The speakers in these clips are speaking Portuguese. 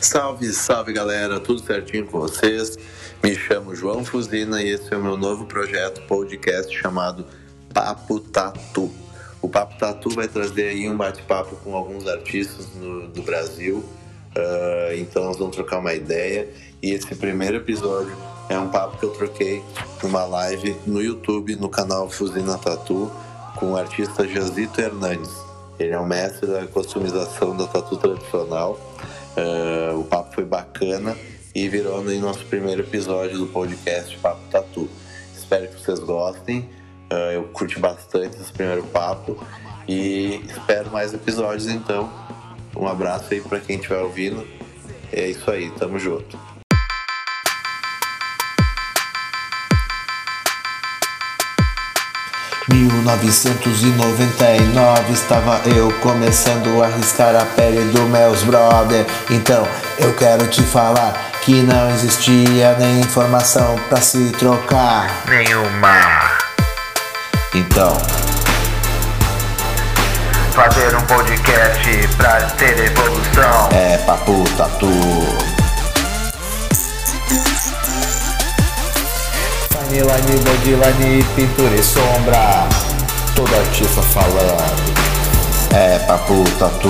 Salve, salve galera, tudo certinho com vocês? Me chamo João Fuzina e esse é o meu novo projeto podcast chamado Papo Tatu. O Papo Tatu vai trazer aí um bate-papo com alguns artistas no, do Brasil, uh, então nós vamos trocar uma ideia. E esse primeiro episódio é um papo que eu troquei numa live no YouTube, no canal Fuzina Tatu, com o artista Jazito Hernandes. Ele é um mestre da customização da tatu tradicional. Uh, o papo foi bacana e virou no nosso primeiro episódio do podcast Papo Tatu. Espero que vocês gostem. Uh, eu curti bastante esse primeiro papo e espero mais episódios então. Um abraço aí para quem estiver ouvindo. É isso aí, tamo junto. 1999 estava eu começando a riscar a pele do meus brother. Então eu quero te falar que não existia nem informação pra se trocar. Nenhuma. Então. Fazer um podcast pra ter evolução. É papo tatu. Line, bodyline, pintura e sombra Todo artista falando É papo tatu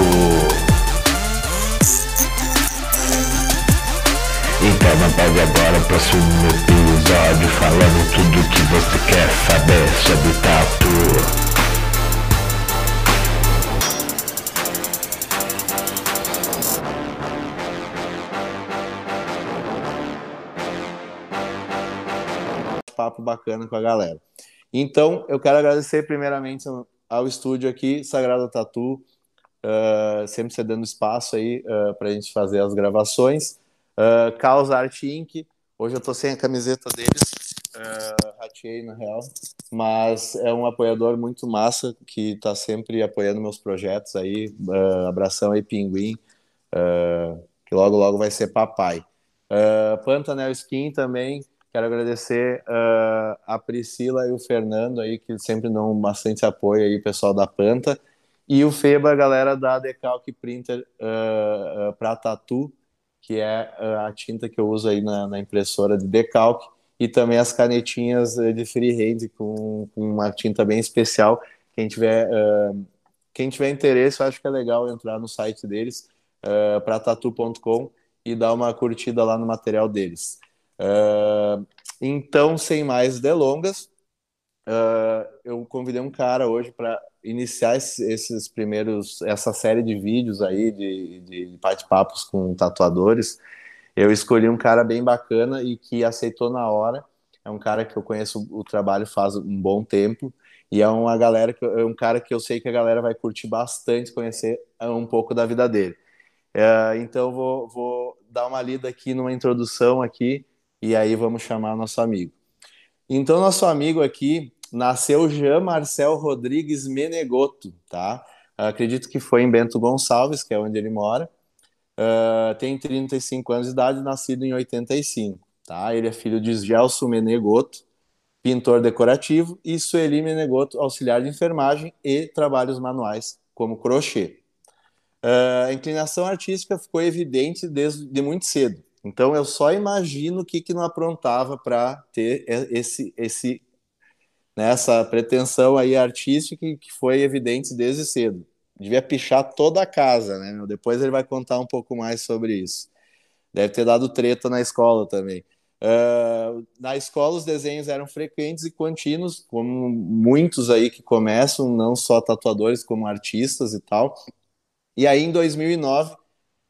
Então não perde agora o próximo episódio Falando tudo que você quer saber sobre tatu papo bacana com a galera. Então, eu quero agradecer primeiramente ao estúdio aqui, Sagrada Tatu, uh, sempre cedendo espaço aí uh, para a gente fazer as gravações. Uh, Caos Art Inc. Hoje eu tô sem a camiseta deles, uh, ratei na real, mas é um apoiador muito massa que está sempre apoiando meus projetos aí. Uh, abração aí, Pinguim, que logo logo vai ser papai. Pantanel Skin também, Quero agradecer uh, a Priscila e o Fernando aí, que sempre dão bastante apoio aí, pessoal da Panta. E o Feba, galera da Decalque Printer uh, uh, para Tatu, que é a tinta que eu uso aí na, na, impressora de decalque. E também as canetinhas de freehand com, com uma tinta bem especial. Quem tiver, quem tiver interesse, eu acho que é legal entrar no site deles, uh, tatu.com e dar uma curtida lá no material deles. Uh, então, sem mais delongas, uh, eu convidei um cara hoje para iniciar esses, esses, primeiros, essa série de vídeos aí de, de bate-papos com tatuadores. Eu escolhi um cara bem bacana e que aceitou na hora. É um cara que eu conheço o trabalho faz um bom tempo e é uma galera que é um cara que eu sei que a galera vai curtir bastante conhecer um pouco da vida dele. Então vou, vou dar uma lida aqui numa introdução aqui e aí vamos chamar nosso amigo. Então, nosso amigo aqui nasceu Jean Marcel Rodrigues Menegoto, tá? Acredito que foi em Bento Gonçalves, que é onde ele mora. Uh, tem 35 anos de idade, nascido em 85, tá? Ele é filho de Gelson Menegoto, pintor decorativo, e Sueli Menegoto, auxiliar de enfermagem e trabalhos manuais, como crochê. Uh, a inclinação artística ficou evidente desde de muito cedo. Então eu só imagino o que, que não aprontava para ter esse, esse né, pretensão aí artística que foi evidente desde cedo. Devia pichar toda a casa, né? Depois ele vai contar um pouco mais sobre isso. Deve ter dado treta na escola também. Uh, na escola os desenhos eram frequentes e contínuos, como muitos aí que começam, não só tatuadores como artistas e tal. E aí em 2009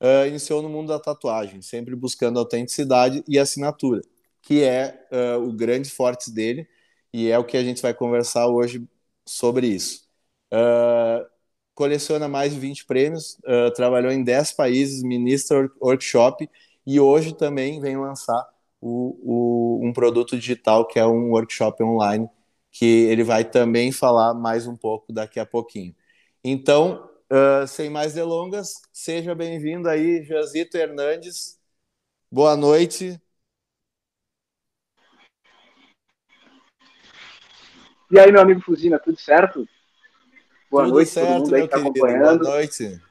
uh, iniciou no mundo da tatuagem, sempre buscando autenticidade e assinatura, que é uh, o grande forte dele e é o que a gente vai conversar hoje sobre isso. Uh, coleciona mais de 20 prêmios, trabalhou em 10 países, ministra workshop e hoje também vem lançar o, o, um produto digital que é um workshop online que ele vai também falar mais um pouco daqui a pouquinho. Então, Uh, sem mais delongas, seja bem-vindo aí, Jazito Hernandes. Boa noite. E aí, meu amigo Fuzina, tudo certo? Boa tudo noite, certo, todo mundo aí que tá acompanhando. Boa noite.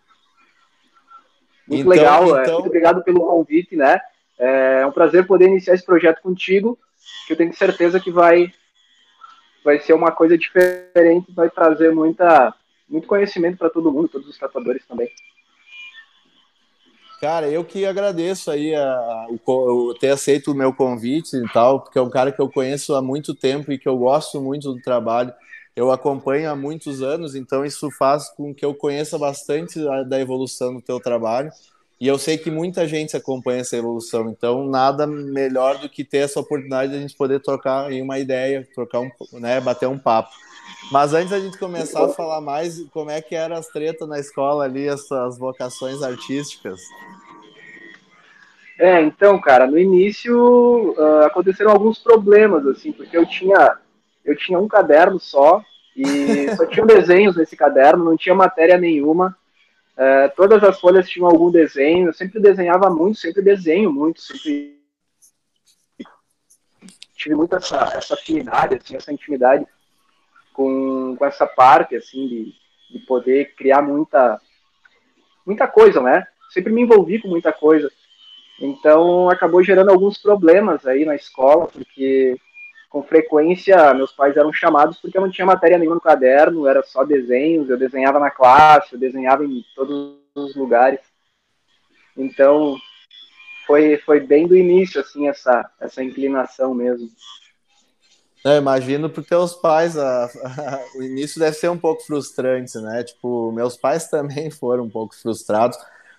Muito então, legal, então... É, muito obrigado pelo convite, né? É um prazer poder iniciar esse projeto contigo, que eu tenho certeza que vai, vai ser uma coisa diferente, vai trazer muita, muito conhecimento para todo mundo, todos os tatuadores também. Cara, eu que agradeço aí a, a, o, ter aceito o meu convite e tal, porque é um cara que eu conheço há muito tempo e que eu gosto muito do trabalho. Eu acompanho há muitos anos, então isso faz com que eu conheça bastante da evolução do teu trabalho. E eu sei que muita gente acompanha essa evolução, então nada melhor do que ter essa oportunidade de a gente poder trocar aí uma ideia, trocar um, né, bater um papo. Mas antes da gente começar a falar mais, como é que eram as tretas na escola ali, essas vocações artísticas? É, então, cara, no início uh, aconteceram alguns problemas, assim, porque eu tinha, eu tinha um caderno só, e só tinha desenhos nesse caderno, não tinha matéria nenhuma. Uh, todas as folhas tinham algum desenho, eu sempre desenhava muito, sempre desenho muito, sempre tive muito essa, essa afinidade, assim, essa intimidade com, com essa parte, assim, de, de poder criar muita, muita coisa, né? Sempre me envolvi com muita coisa. Então acabou gerando alguns problemas aí na escola, porque com frequência meus pais eram chamados porque eu não tinha matéria nenhuma no caderno, era só desenhos, eu desenhava na classe, eu desenhava em todos os lugares. Então foi, foi bem do início assim essa, essa inclinação mesmo. Eu imagino para teus pais a, a, o início deve ser um pouco frustrante, né? Tipo, meus pais também foram um pouco frustrados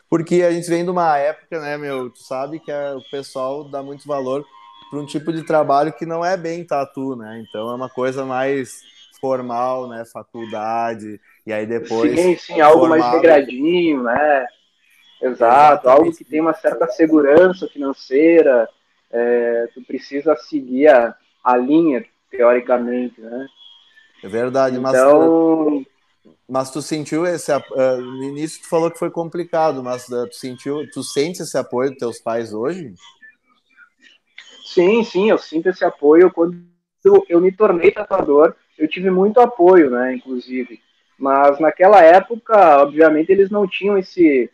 porque a gente vem de uma época, né, meu, tu sabe que é, o pessoal dá muito valor para um tipo de trabalho que não é bem tatu, né? Então é uma coisa mais formal, né, faculdade, e aí depois Sim, sim, algo mais regradinho, né? Exato, algo que tem uma certa segurança financeira, é, tu precisa seguir a, a linha, teoricamente, né? É verdade, mas então, mas tu sentiu esse uh, no início tu falou que foi complicado, mas uh, tu sentiu, tu sente esse apoio dos teus pais hoje? Sim, sim, eu sinto esse apoio quando eu me tornei tatuador, eu tive muito apoio, né, inclusive. Mas naquela época, obviamente, eles não tinham esse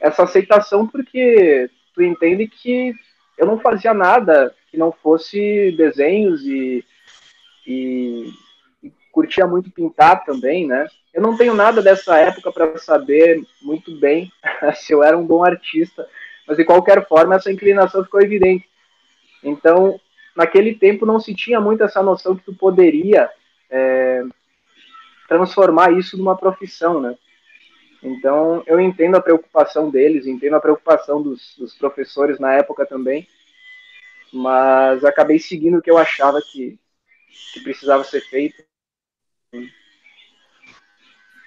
essa aceitação porque tu entende que eu não fazia nada que não fosse desenhos e, e curtia muito pintar também, né? Eu não tenho nada dessa época para saber muito bem se eu era um bom artista, mas de qualquer forma essa inclinação ficou evidente. Então, naquele tempo não se tinha muito essa noção que tu poderia é, transformar isso numa profissão, né? Então, eu entendo a preocupação deles, entendo a preocupação dos, dos professores na época também, mas acabei seguindo o que eu achava que, que precisava ser feito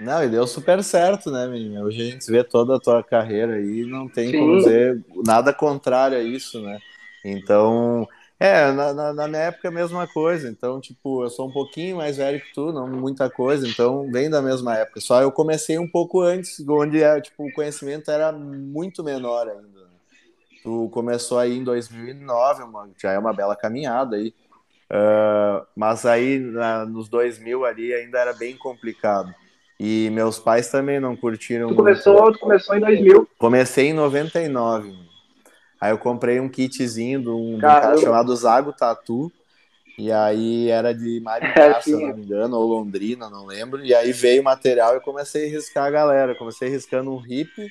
não, e deu super certo, né, menina? Hoje a gente vê toda a tua carreira aí, não tem Sim. como dizer nada contrário a isso, né? Então, é, na, na, na, minha época é a mesma coisa. Então, tipo, eu sou um pouquinho mais velho que tu, não muita coisa, então vem da mesma época. Só eu comecei um pouco antes, onde é, tipo, o conhecimento era muito menor ainda. Tu começou aí em 2009, uma, já é uma bela caminhada aí. Uh, mas aí na, nos 2000 ali ainda era bem complicado. E meus pais também não curtiram. Tu começou, muito. tu começou em 2000? Comecei em 99. Aí eu comprei um kitzinho de um, cara chamado Zago Tatu. E aí era de Maringá, é, se não me engano, ou Londrina, não lembro. E aí veio o material e comecei a riscar a galera. Comecei riscando um hippie.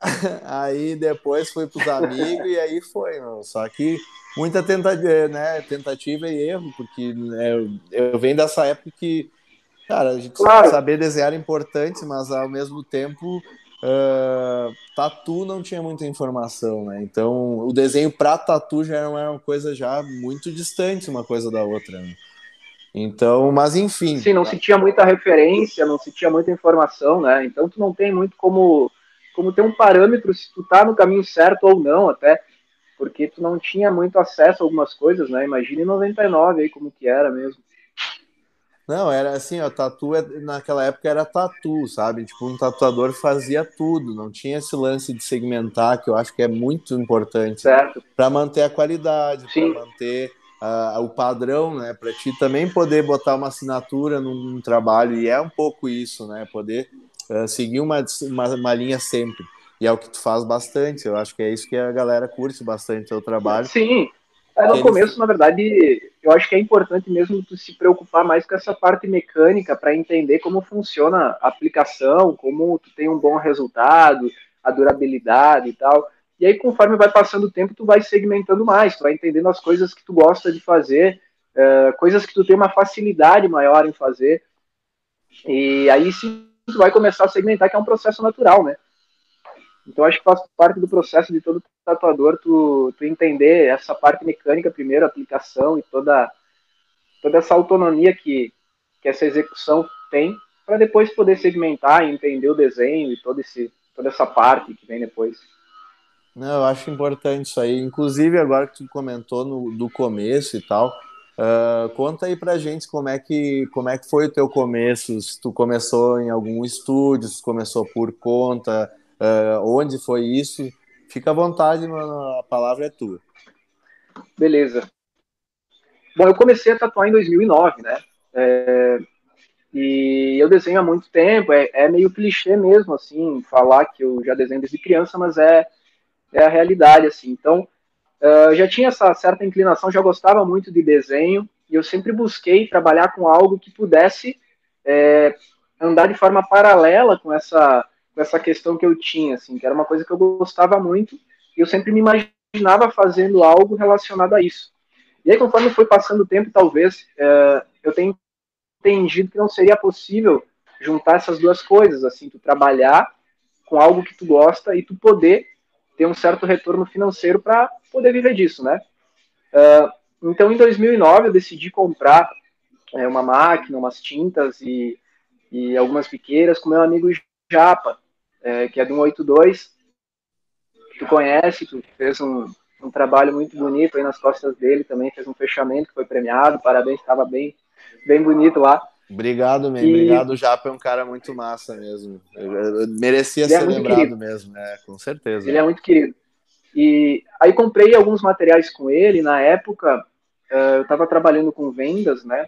aí depois fui pros amigos e aí foi, meu. Só que muita tentativa, né, tentativa e erro, porque né, eu, eu venho dessa época que, cara, a gente claro. saber desenhar é importante, mas ao mesmo tempo uh, tatu não tinha muita informação, né? Então o desenho para tatu já era uma coisa já muito distante uma coisa da outra. Né? Então, mas enfim. Sim, não se tinha muita referência, não se tinha muita informação, né? Então tu não tem muito como como ter um parâmetro se tu tá no caminho certo ou não, até porque tu não tinha muito acesso a algumas coisas, né? Imagina em 99 aí como que era mesmo. Não, era assim, ó, tatu é, naquela época era tatu, sabe? Tipo, um tatuador fazia tudo, não tinha esse lance de segmentar, que eu acho que é muito importante para manter a qualidade, para manter uh, o padrão, né? Para ti também poder botar uma assinatura num, num, trabalho, e é um pouco isso, né? Poder uh, seguir uma, uma, uma linha sempre. E é o que tu faz bastante. Eu acho que é isso que a galera curte bastante o teu trabalho. Sim. É, no começo, na verdade, eu acho que é importante mesmo tu se preocupar mais com essa parte mecânica para entender como funciona a aplicação, como tu tem um bom resultado, a durabilidade e tal. E aí, conforme vai passando o tempo, tu vai segmentando mais, tu vai entendendo as coisas que tu gosta de fazer, uh, coisas que tu tem uma facilidade maior em fazer. E aí sim tu vai começar a segmentar, que é um processo natural, né? Então acho que faz parte do processo de todo tatuador tu, tu entender essa parte mecânica primeiro, a aplicação e toda, toda essa autonomia que, que essa execução tem, para depois poder segmentar e entender o desenho e todo esse, toda essa parte que vem depois. Não, eu acho importante isso aí. Inclusive, agora que tu comentou no, do começo e tal, uh, conta aí pra gente como é, que, como é que foi o teu começo, se tu começou em algum estúdio, se começou por conta, uh, onde foi isso. Fica à vontade, mano, a palavra é tua. Beleza. Bom, eu comecei a tatuar em 2009, né? É, e eu desenho há muito tempo, é, é, meio clichê mesmo, assim, falar que eu já desenho desde criança, mas é, é a realidade, assim. Então, uh, já tinha essa certa inclinação, já gostava muito de desenho, e eu sempre busquei trabalhar com algo que pudesse é, andar de forma paralela com essa essa questão que eu tinha, assim, que era uma coisa que eu gostava muito e eu sempre me imaginava fazendo algo relacionado a isso. E aí, conforme foi passando o tempo, talvez é, eu tenha entendido que não seria possível juntar essas duas coisas, assim, tu trabalhar com algo que tu gosta e tu poder ter um certo retorno financeiro para poder viver disso, né? Uh, então, em 2009, eu decidi comprar é, uma máquina, umas tintas e, e algumas piqueiras com meu amigo Japa é, que é do 182. Tu conhece, tu fez um, um trabalho muito bonito aí nas costas dele também, fez um fechamento que foi premiado, parabéns, estava bem, bem bonito lá. Obrigado, man. E... Obrigado, o Japa é um cara muito massa mesmo. Eu, eu merecia ele é ser é lembrado querido. mesmo, né? Com certeza. Ele é muito querido. E aí comprei alguns materiais com ele. Na época, uh, eu estava trabalhando com vendas, né?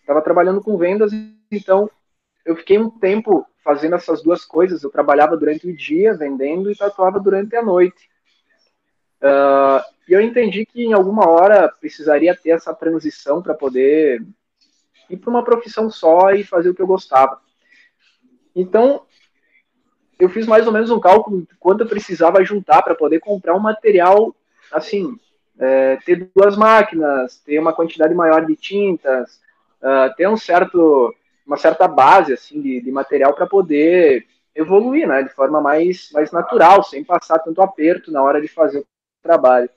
Estava trabalhando com vendas, então eu fiquei um tempo fazendo essas duas coisas. Eu trabalhava durante o dia vendendo e tatuava durante a noite. Uh, e eu entendi que em alguma hora precisaria ter essa transição para poder ir para uma profissão só e fazer o que eu gostava. Então, eu fiz mais ou menos um cálculo de quanto eu precisava juntar para poder comprar um material, assim, é, ter duas máquinas, ter uma quantidade maior de tintas, uh, ter um certo uma certa base assim de, de material para poder evoluir, né, de forma mais mais natural, sem passar tanto aperto na hora de fazer o trabalho.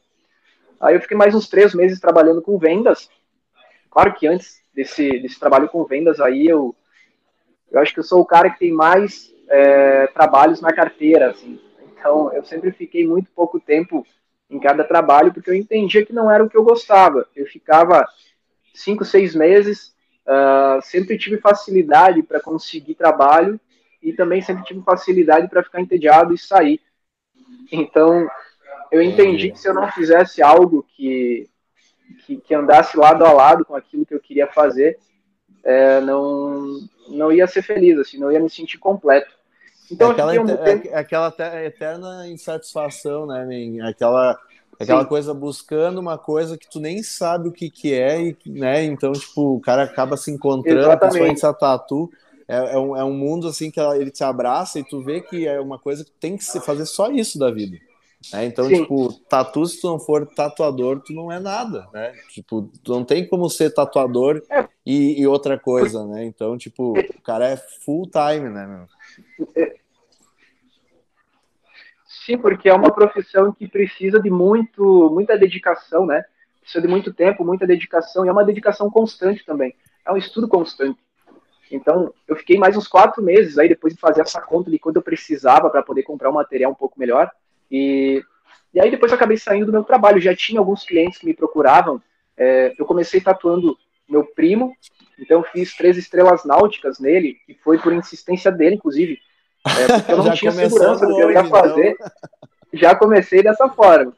Aí eu fiquei mais uns três meses trabalhando com vendas. Claro que antes desse, desse trabalho com vendas aí eu eu acho que eu sou o cara que tem mais é, trabalhos na carteira, assim. Então eu sempre fiquei muito pouco tempo em cada trabalho porque eu entendia que não era o que eu gostava. Eu ficava cinco, seis meses Uh, sempre tive facilidade para conseguir trabalho e também sempre tive facilidade para ficar entediado e sair. Então, eu entendi que se eu não fizesse algo que, que, que andasse lado a lado com aquilo que eu queria fazer, é, não, não ia ser feliz, assim, não ia me sentir completo. Então, é aquela, um é aquela eterna insatisfação, né, man? Aquela Aquela Sim. coisa buscando uma coisa que tu nem sabe o que que é, e, né? Então, tipo, o cara acaba se encontrando, Exatamente. principalmente essa tatu. É, é, um, é um mundo assim que ele te abraça e tu vê que é uma coisa que tem que se fazer só isso da vida. Né? Então, Sim. tipo, tatu, se tu não for tatuador, tu não é nada, né? Tipo, tu não tem como ser tatuador é. e, e, outra coisa, né? Então, tipo, o cara é full time, né, meu? Sim, porque é uma profissão que precisa de muito, muita dedicação, né? Precisa de muito tempo, muita dedicação, e é uma dedicação constante também. É um estudo constante. Então, eu fiquei mais uns quatro meses aí, depois de fazer essa conta de quando eu precisava para poder comprar um material um pouco melhor. E, e aí depois eu acabei saindo do meu trabalho. Já tinha alguns clientes que me procuravam. É, eu comecei tatuando meu primo, então fiz três estrelas náuticas nele, que foi por insistência dele, inclusive. É, porque eu não tinha segurança do que eu ia fazer. Então. Já comecei dessa forma.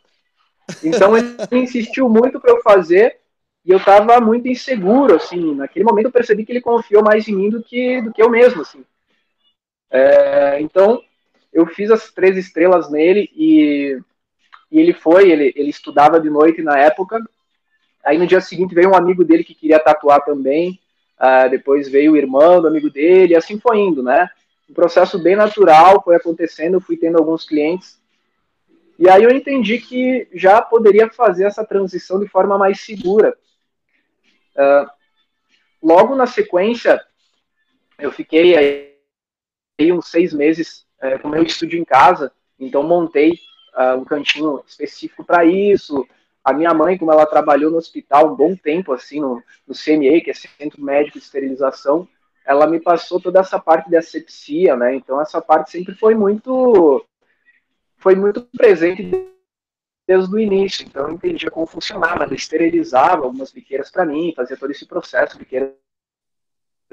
Então ele insistiu muito para eu fazer e eu estava muito inseguro, assim. Naquele momento eu percebi que ele confiou mais em mim do que, do que eu mesmo, assim. É, então eu fiz as três estrelas nele e, e ele foi, ele, ele estudava de noite na época. Aí no dia seguinte veio um amigo dele que queria tatuar também. Uh, depois veio o irmão do amigo dele, e assim foi indo, né? Um processo bem natural foi acontecendo, fui tendo alguns clientes. E aí eu entendi que já poderia fazer essa transição de forma mais segura. Uh, logo na sequência, eu fiquei aí uns seis meses é, com meu estúdio em casa, então montei uh, um cantinho específico para isso. A minha mãe, como ela trabalhou no hospital um bom tempo, assim, no, no CME, que é Centro Médico de Esterilização, ela me passou toda essa parte de asepsia, né? Então essa parte sempre foi muito foi muito presente desde o início. Então eu entendia como funcionava, ela esterilizava algumas biqueiras para mim, fazia todo esse processo, biqueiras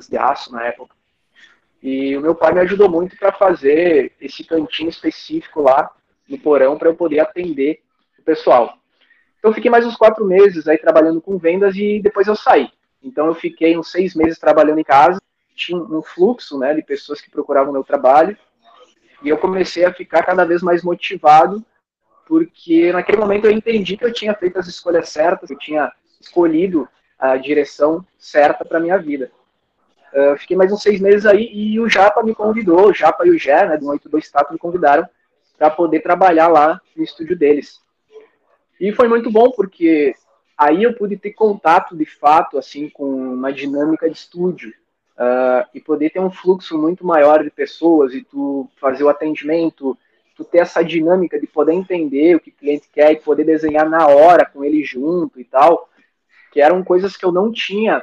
de aço na época. E o meu pai me ajudou muito para fazer esse cantinho específico lá no porão para eu poder atender o pessoal. Então fiquei mais uns quatro meses aí trabalhando com vendas e depois eu saí. Então eu fiquei uns seis meses trabalhando em casa, tinha um fluxo né, de pessoas que procuravam meu trabalho e eu comecei a ficar cada vez mais motivado porque naquele momento eu entendi que eu tinha feito as escolhas certas, eu tinha escolhido a direção certa para minha vida. Uh, fiquei mais uns seis meses aí e o Japa me convidou, o Japa e o Gé, né, do 182 Status, me convidaram para poder trabalhar lá no estúdio deles. E foi muito bom porque aí eu pude ter contato de fato assim com uma dinâmica de estúdio uh, e poder ter um fluxo muito maior de pessoas e tu fazer o atendimento, tu ter essa dinâmica de poder entender o que o cliente quer e poder desenhar na hora com ele junto e tal, que eram coisas que eu não tinha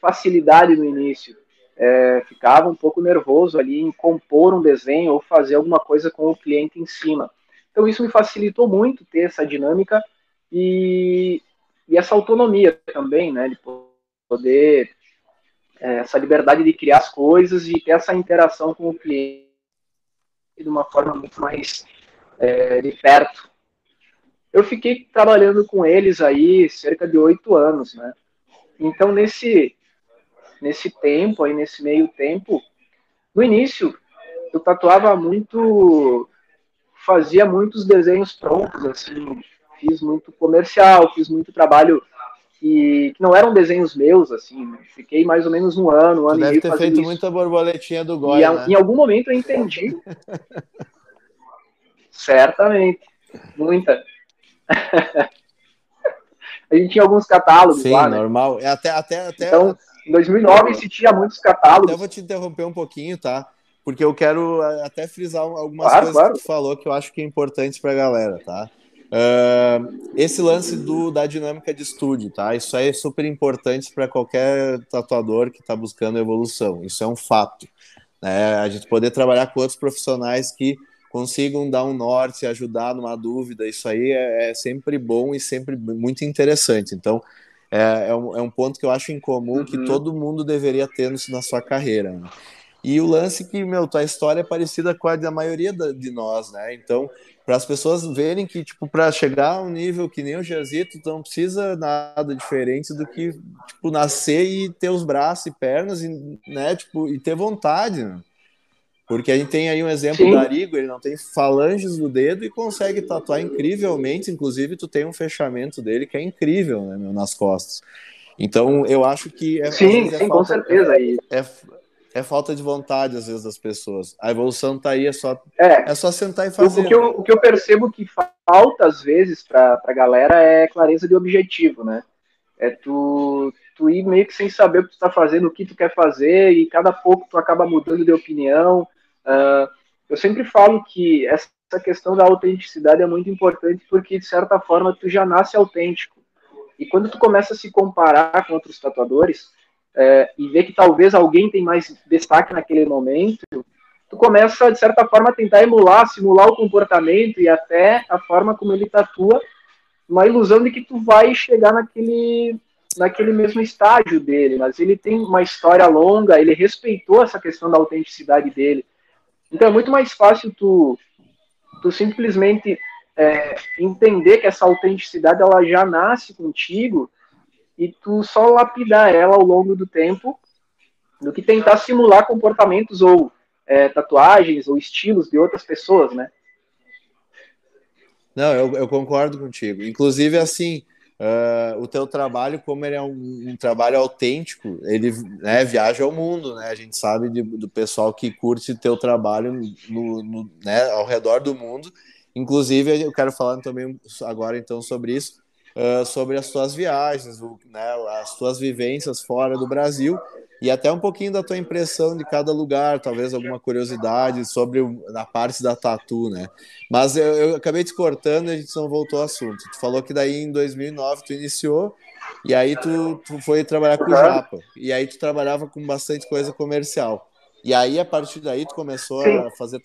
facilidade no início é, ficava um pouco nervoso ali em compor um desenho ou fazer alguma coisa com o cliente em cima. Então isso me facilitou muito ter essa dinâmica e, e essa autonomia também, né, de poder essa liberdade de criar as coisas e ter essa interação com o cliente de uma forma muito mais é, de perto. Eu fiquei trabalhando com eles aí cerca de oito anos, né? Então nesse nesse tempo, aí nesse meio tempo, no início, eu tatuava muito, fazia muitos desenhos prontos, assim, fiz muito comercial, fiz muito trabalho que, que não eram desenhos meus, assim, fiquei mais ou menos um ano, um ano Deve e meio ter feito isso. muita borboletinha do Goi, e né? em algum momento eu entendi, certamente, muita. a gente tinha alguns catálogos Sim, lá, né? normal. É até, até, até, Então, em 2009 existia muitos catálogos. até vou te interromper um pouquinho, tá? Porque eu quero eh, até frisar algumas Claro, coisas claro. que tu falou que eu acho que é importante pra galera, tá? Esse lance do, da dinâmica de estúdio, tá? Isso aí é super importante para qualquer tatuador que está buscando evolução. Isso é um fato. Né? A gente poder trabalhar com outros profissionais que consigam dar um norte, ajudar numa dúvida, isso aí é, é sempre bom e sempre muito interessante. Então, é, é, um, é um ponto que eu acho em comum que Uhum. todo mundo deveria ter no- na sua carreira. né? E o lance que, meu, tua história é parecida com a da maioria da- de nós, né? Então, para as pessoas verem que, tipo, para chegar a um nível que nem o Jazito, tu não precisa nada diferente do que, tipo, nascer e ter os braços e pernas, e, né? Tipo, e ter vontade, né? Porque a gente tem aí um exemplo Sim. do Arigo, ele não tem falanges no dedo e consegue tatuar incrivelmente, inclusive tu tem um fechamento dele que é incrível, né, meu, nas costas. Então, eu acho que... É, Sim, é sim, com falta- certeza. E, é, é falta de vontade, às vezes, das pessoas. A evolução tá aí, é só, é, é só sentar e fazer. o que eu, o que eu percebo que falta, às vezes, para a galera é clareza de objetivo, né? É tu, tu ir meio que sem saber o que tu tá fazendo, o que tu quer fazer, e cada pouco tu acaba mudando de opinião. Ah, eu sempre falo que essa questão da autenticidade é muito importante porque, de certa forma, tu já nasce autêntico. E quando tu começa a se comparar com outros tatuadores é, e ver que talvez alguém tem mais destaque naquele momento, tu começa, de certa forma, a tentar emular, simular o comportamento e até a forma como ele tatua, uma ilusão de que tu vai chegar naquele, naquele mesmo estágio dele, mas ele tem uma história longa, ele respeitou essa questão da autenticidade dele. Então é muito mais fácil tu, tu simplesmente é, entender que essa autenticidade ela já nasce contigo e tu só lapidar ela ao longo do tempo do que tentar simular comportamentos ou é, tatuagens ou estilos de outras pessoas, né? Não, eu, eu concordo contigo. Inclusive, assim, uh, o teu trabalho, como ele é um, um trabalho autêntico, ele né, viaja ao mundo, né? A gente sabe de, do pessoal que curte teu trabalho no, no, né, ao redor do mundo. Inclusive, eu quero falar também agora então sobre isso, uh, sobre as tuas viagens, o, né, as tuas vivências fora do Brasil e até um pouquinho da tua impressão de cada lugar, talvez alguma curiosidade sobre a parte da tatu, né? Mas eu, eu acabei te cortando e a gente não voltou ao assunto. Tu falou que daí em 2009 tu iniciou e aí tu, tu foi trabalhar com o Japa. E aí tu trabalhava com bastante coisa comercial. E aí, a partir daí, tu começou Sim. a fazer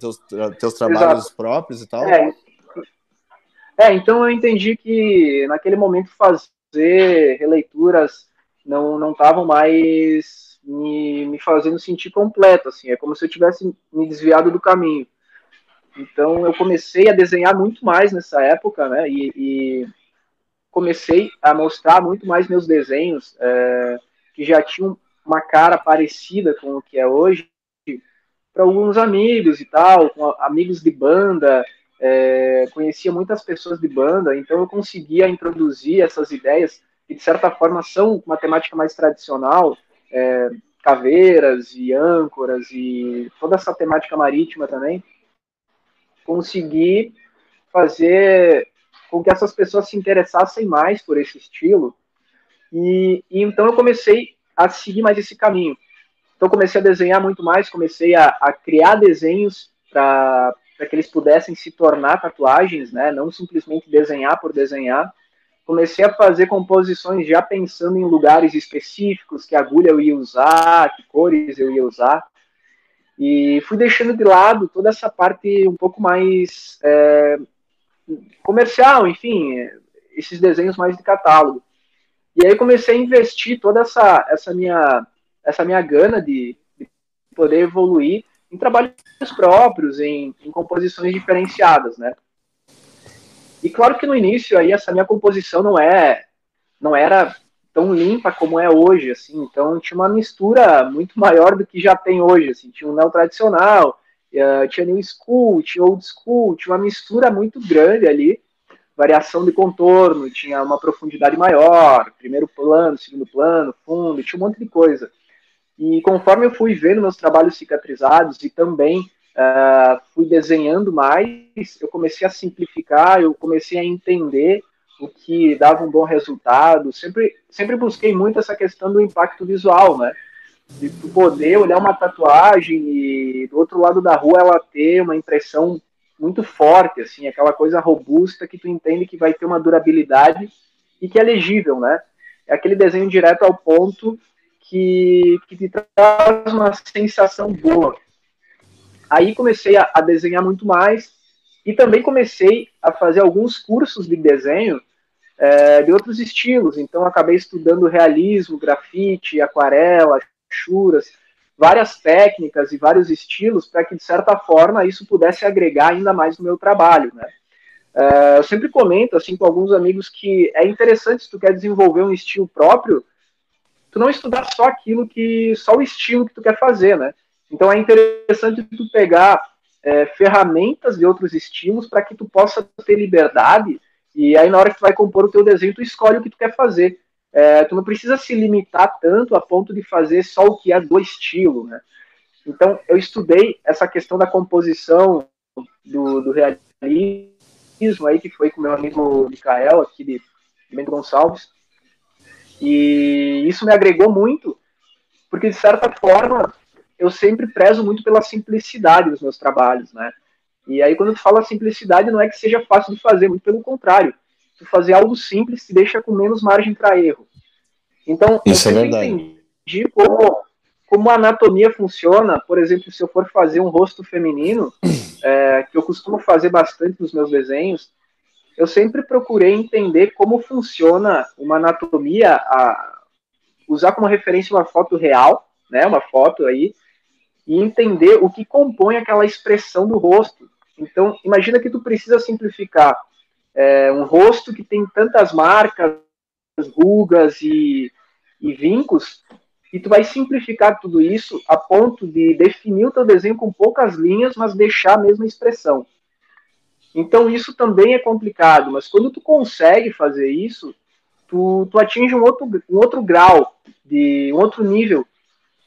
teus, teus trabalhos Exato. próprios e tal? É. é, então eu entendi que naquele momento fazer releituras não estavam mais me, me fazendo sentir completo, assim, é como se eu tivesse me desviado do caminho. Então eu comecei a desenhar muito mais nessa época, né, e, e comecei a mostrar muito mais meus desenhos, é, que já tinham uma cara parecida com o que é hoje, para alguns amigos e tal, com amigos de banda, é, conhecia muitas pessoas de banda, então eu conseguia introduzir essas ideias que de certa forma são uma temática mais tradicional, é, caveiras e âncoras e toda essa temática marítima também, conseguir fazer com que essas pessoas se interessassem mais por esse estilo. E, e então eu comecei a seguir mais esse caminho. Então comecei a desenhar muito mais, comecei a, a criar desenhos para que eles pudessem se tornar tatuagens, né? Não simplesmente desenhar por desenhar comecei a fazer composições já pensando em lugares específicos, que agulha eu ia usar, que cores eu ia usar. E fui deixando de lado toda essa parte um pouco mais é, comercial, enfim, esses desenhos mais de catálogo. E aí comecei a investir toda essa, essa, minha, essa minha gana de, de poder evoluir em trabalhos próprios, em, em composições diferenciadas, né? E claro que no início aí essa minha composição não é não era tão limpa como é hoje, assim, então tinha uma mistura muito maior do que já tem hoje, assim, tinha um neo tradicional, uh, tinha new school, tinha old school, tinha uma mistura muito grande ali, variação de contorno, tinha uma profundidade maior, primeiro plano, segundo plano, fundo, tinha um monte de coisa. E conforme eu fui vendo meus trabalhos cicatrizados e também uh, fui desenhando mais, eu comecei a simplificar, eu comecei a entender o que dava um bom resultado. Sempre, sempre busquei muito essa questão do impacto visual, né? De tu poder olhar uma tatuagem e do outro lado da rua ela ter uma impressão muito forte, assim, aquela coisa robusta que tu entende que vai ter uma durabilidade e que é legível, né? É aquele desenho direto ao ponto que, que te traz uma sensação boa. Aí comecei a, a desenhar muito mais e também comecei a fazer alguns cursos de desenho é, de outros estilos. Então acabei estudando realismo, grafite, aquarela, churas, várias técnicas e vários estilos para que de certa forma isso pudesse agregar ainda mais no meu trabalho, né? É, eu sempre comento assim com alguns amigos que é interessante se tu quer desenvolver um estilo próprio, tu não estudar só aquilo que só o estilo que tu quer fazer, né? Então é interessante tu pegar é, ferramentas de outros estilos para que tu possa ter liberdade e aí na hora que tu vai compor o teu desenho tu escolhe o que tu quer fazer. É, tu não precisa se limitar tanto a ponto de fazer só o que é do estilo, né? Então eu estudei essa questão da composição do, do realismo aí que foi com meu amigo Micael aqui de Bento Gonçalves e isso me agregou muito porque de certa forma eu sempre prezo muito pela simplicidade dos meus trabalhos, né? E aí, quando tu fala simplicidade, não é que seja fácil de fazer, muito pelo contrário. Tu fazer algo simples te deixa com menos margem para erro. Então, Isso eu é verdade. entendi como, como a anatomia funciona. Por exemplo, se eu for fazer um rosto feminino, é, que eu costumo fazer bastante nos meus desenhos, eu sempre procurei entender como funciona uma anatomia, a, usar como referência uma foto real, né, uma foto aí, e entender o que compõe aquela expressão do rosto. Então, imagina que tu precisa simplificar é, um rosto que tem tantas marcas, rugas e, e vincos, e tu vai simplificar tudo isso a ponto de definir o teu desenho com poucas linhas, mas deixar a mesma expressão. Então isso também é complicado, mas quando tu consegue fazer isso, tu, tu atinge um outro, um outro grau, de um outro nível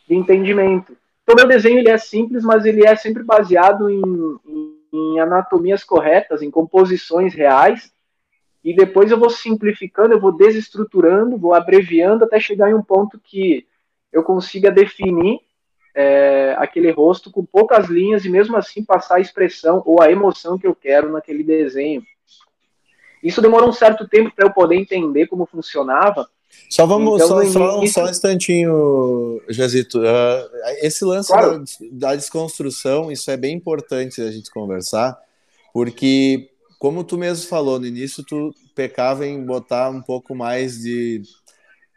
de entendimento. Então meu desenho ele é simples, mas ele é sempre baseado em, em, em anatomias corretas, em composições reais, e depois eu vou simplificando, eu vou desestruturando, vou abreviando até chegar em um ponto que eu consiga definir é, aquele rosto com poucas linhas e mesmo assim passar a expressão ou a emoção que eu quero naquele desenho. Isso demorou um certo tempo para eu poder entender como funcionava. Só vamos então, só, só, início... só, um instantinho, Jazito. Uh, esse lance claro. da, da desconstrução, isso é bem importante a gente conversar, porque como tu mesmo falou no início, tu pecava em botar um pouco mais de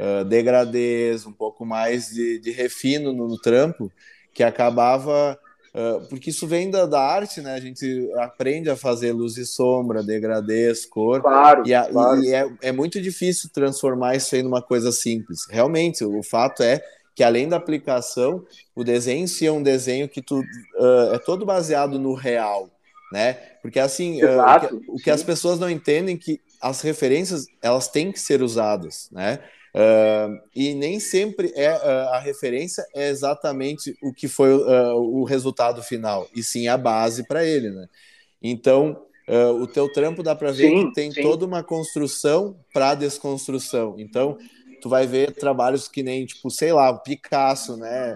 uh, degradez, um pouco mais de, de refino no, no, trampo, que acabava. Uh, porque isso vem da, da, arte, né? A gente aprende a fazer luz e sombra, degradez, cor. Claro. E, a, claro. e é, é muito difícil transformar isso aí numa coisa simples. Realmente, o fato é que além da aplicação, o desenho em si é um desenho que tu, uh, é todo baseado no real, né? Porque assim, uh, o, que, o que as pessoas não entendem é que as referências elas têm que ser usadas, né? Uh, e nem sempre é uh, a referência é exatamente o que foi uh, o resultado final, e sim a base para ele, né? Então, o teu trampo dá para ver sim, que tem sim. toda uma construção para desconstrução. Então, tu vai ver trabalhos que nem, tipo, sei lá, o Picasso, né?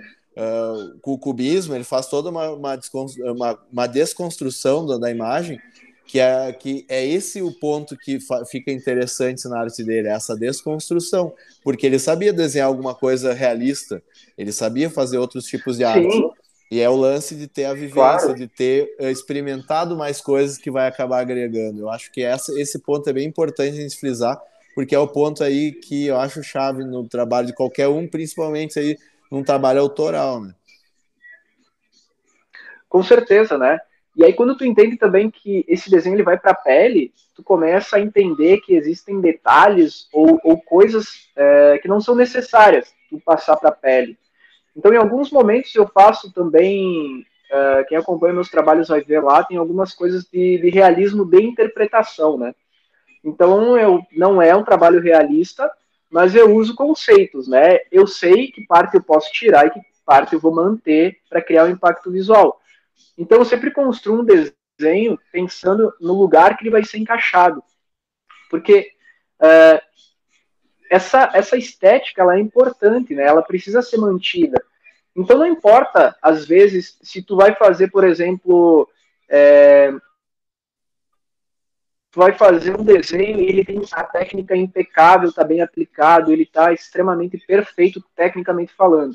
com o cubismo, ele faz toda uma, uma, uma, uma desconstrução da, da imagem que é, que é esse o ponto que fica interessante na arte dele, é essa desconstrução, porque ele sabia desenhar alguma coisa realista, ele sabia fazer outros tipos de arte. Sim. E é o lance de ter a vivência, claro. de ter eh, experimentado mais coisas que vai acabar agregando. Eu acho que essa, esse ponto é bem importante a gente frisar, porque é o ponto aí que eu acho chave no trabalho de qualquer um, principalmente aí num trabalho autoral, né? Com certeza, né? E aí, quando tu entende também que esse desenho ele vai para a pele, tu começa a entender que existem detalhes ou, ou coisas é, que não são necessárias tu passar para a pele. Então, em alguns momentos eu faço também, é, quem acompanha meus trabalhos vai ver lá, tem algumas coisas de, de realismo de interpretação, né? Então, eu, não é um trabalho realista, mas eu uso conceitos, né? Eu sei que parte eu posso tirar e que parte eu vou manter para criar um impacto visual. Então eu sempre construo um desenho pensando no lugar que ele vai ser encaixado. Porque uh, essa, essa estética ela é importante, né? ela precisa ser mantida. Então não importa, às vezes, se tu vai fazer, por exemplo, é, tu vai fazer um desenho e ele tem a técnica impecável, está bem aplicado, ele está extremamente perfeito tecnicamente falando.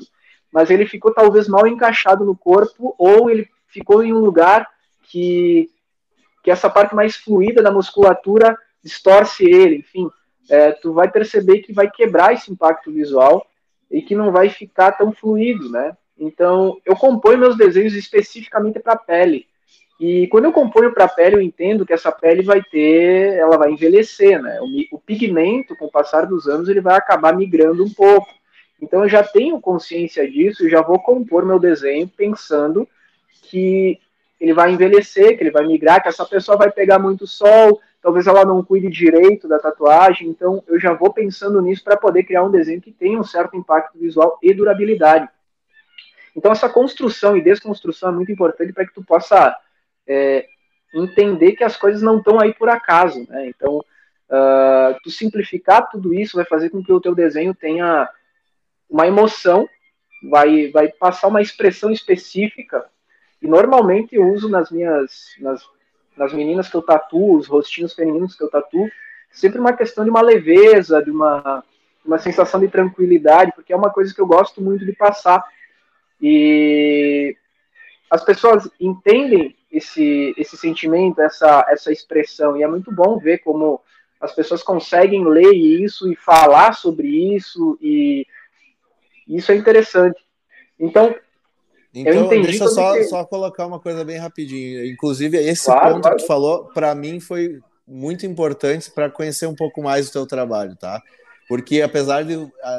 Mas ele ficou talvez mal encaixado no corpo, ou ele ficou em um lugar que, que essa parte mais fluida da musculatura distorce ele, enfim, é, tu vai perceber que vai quebrar esse impacto visual e que não vai ficar tão fluido, né? Então, eu componho meus desenhos especificamente para a pele. E quando eu componho para a pele, eu entendo que essa pele vai ter, ela vai envelhecer, né? O, o, pigmento, com o passar dos anos, ele vai acabar migrando um pouco. Então, eu já tenho consciência disso, e já vou compor meu desenho pensando que ele vai envelhecer, que ele vai migrar, que essa pessoa vai pegar muito sol, talvez ela não cuide direito da tatuagem, então eu já vou pensando nisso para poder criar um desenho que tenha um certo impacto visual e durabilidade. Então essa construção e desconstrução é muito importante para que tu possa é, entender que as coisas não estão aí por acaso, né? Então uh, tu simplificar tudo isso vai fazer com que o teu desenho tenha uma emoção, vai, vai passar uma expressão específica e normalmente eu uso nas minhas, nas, nas meninas que eu tatuo, os rostinhos femininos que eu tatuo, sempre uma questão de uma leveza, de uma, uma sensação de tranquilidade, porque é uma coisa que eu gosto muito de passar. E as pessoas entendem esse, esse sentimento, essa, essa expressão, e é muito bom ver como as pessoas conseguem ler isso e falar sobre isso, e isso é interessante. Então, então, deixa eu só, que... só colocar uma coisa bem rapidinho. Inclusive, esse claro, ponto claro. que tu falou, para mim, foi muito importante para conhecer um pouco mais do teu trabalho, tá? Porque apesar de,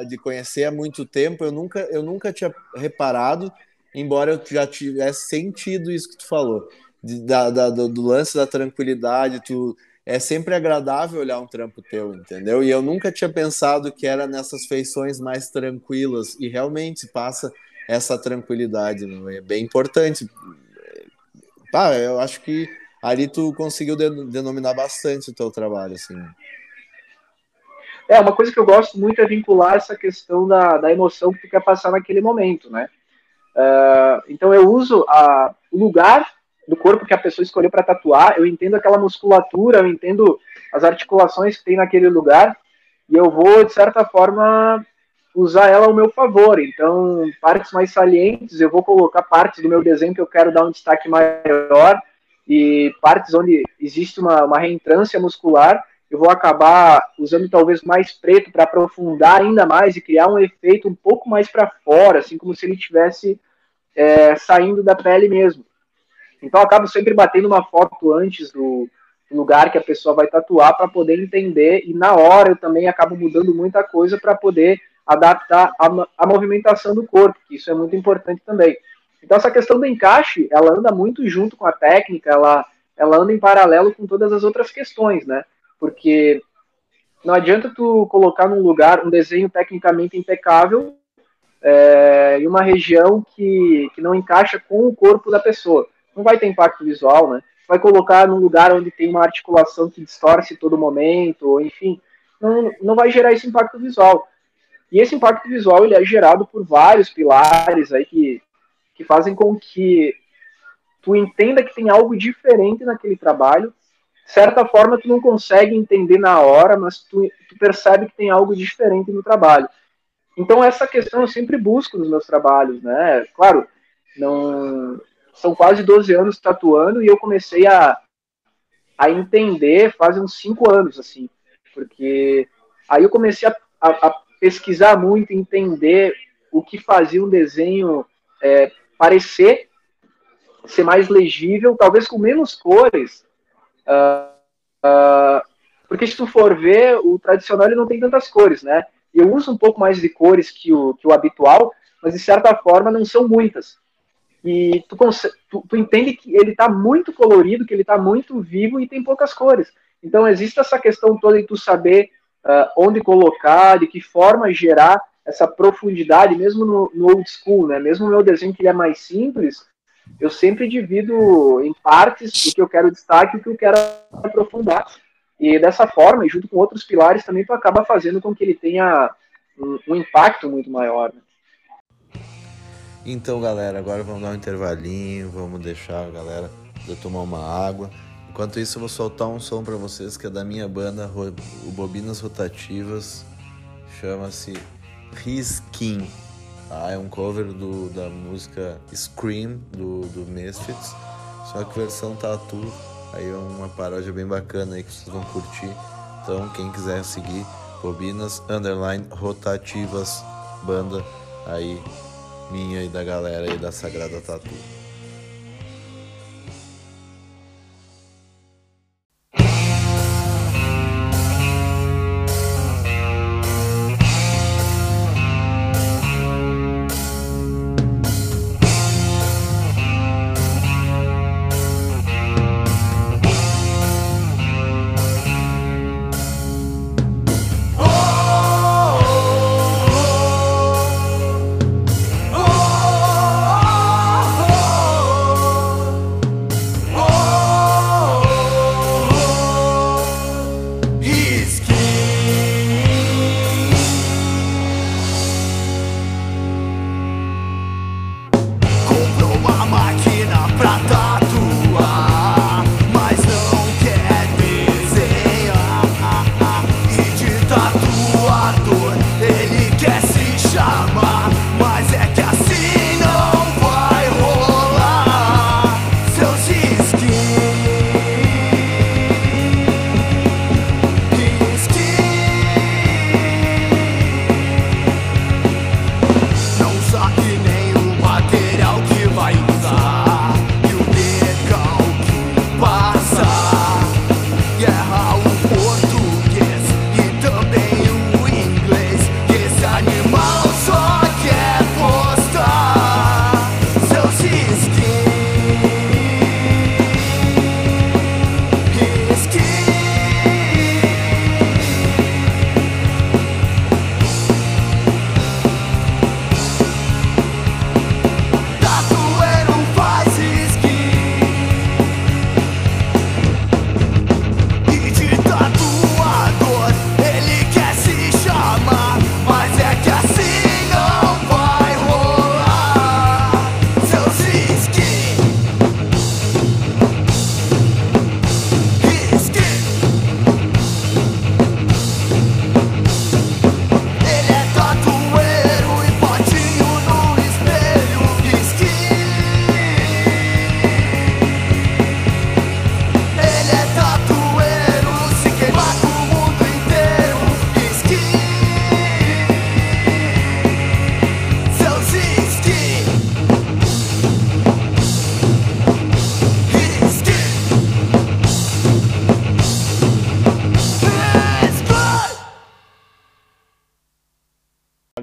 de conhecer há muito tempo, eu nunca, eu nunca tinha reparado, embora eu já tivesse sentido isso que tu falou, de, da, da do, do, lance da tranquilidade, tu é sempre agradável olhar um trampo teu, entendeu? E eu nunca tinha pensado que era nessas feições mais tranquilas, e realmente passa essa tranquilidade, é bem importante. Eu acho que ali tu conseguiu denominar bastante o teu trabalho, assim. É, uma coisa que eu gosto muito é vincular essa questão da, da emoção que tu quer passar naquele momento, né? Uh, então eu uso a, o lugar do corpo que a pessoa escolheu para tatuar, eu entendo aquela musculatura, eu entendo as articulações que tem naquele lugar, e eu vou, de certa forma, usar ela ao meu favor. Então, partes mais salientes, eu vou colocar partes do meu desenho que eu quero dar um destaque maior, e partes onde existe uma, uma reentrância muscular, eu vou acabar usando talvez mais preto para aprofundar ainda mais e criar um efeito um pouco mais para fora, assim como se ele tivesse é, saindo da pele mesmo. Então eu acabo sempre batendo uma foto antes do lugar que a pessoa vai tatuar para poder entender e na hora eu também acabo mudando muita coisa para poder adaptar a, a movimentação do corpo, que isso é muito importante também. Então essa questão do encaixe, ela anda muito junto com a técnica, ela, ela anda em paralelo com todas as outras questões, né? Porque não adianta tu colocar num lugar um desenho tecnicamente impecável é, em uma região que, que não encaixa com o corpo da pessoa. Não vai ter impacto visual, né? Vai colocar num lugar onde tem uma articulação que distorce todo momento, enfim, não, não vai gerar esse impacto visual. E esse impacto visual ele é gerado por vários pilares aí que, que fazem com que tu entenda que tem algo diferente naquele trabalho certa forma tu não consegue entender na hora, mas tu, tu percebe que tem algo diferente no trabalho. Então essa questão eu sempre busco nos meus trabalhos, né? Claro, não são quase 12 anos tatuando e eu comecei a, a entender faz uns 5 anos, assim, porque aí eu comecei a, a, a pesquisar muito, entender o que fazia um desenho é, parecer ser mais legível, talvez com menos cores, Uh, uh, porque se tu for ver, o tradicional ele não tem tantas cores, né? Eu uso um pouco mais de cores que o, que o habitual, mas de certa forma não são muitas. E tu, tu, tu entende que ele está muito colorido, que ele está muito vivo e tem poucas cores. Então existe essa questão toda de tu saber uh, onde colocar, de que forma gerar essa profundidade, mesmo no, no old school, né? Mesmo o meu desenho que ele é mais simples, eu sempre divido em partes o que eu quero destaque e o que eu quero aprofundar. E dessa forma, e junto com outros pilares, também tu acaba fazendo com que ele tenha um, um impacto muito maior. Né? Então, galera, agora vamos dar um intervalinho, vamos deixar a galera tomar uma água. Enquanto isso, eu vou soltar um som para vocês que é da minha banda, o Bobinas Rotativas, chama-se Riskin. Ah, é um cover do, da música Scream do, do Misfits, só que versão tatu. Aí é uma paródia bem bacana aí que vocês vão curtir. Então, quem quiser seguir, Bobinas Underline Rotativas Banda aí, minha e da galera aí da Sagrada Tatu.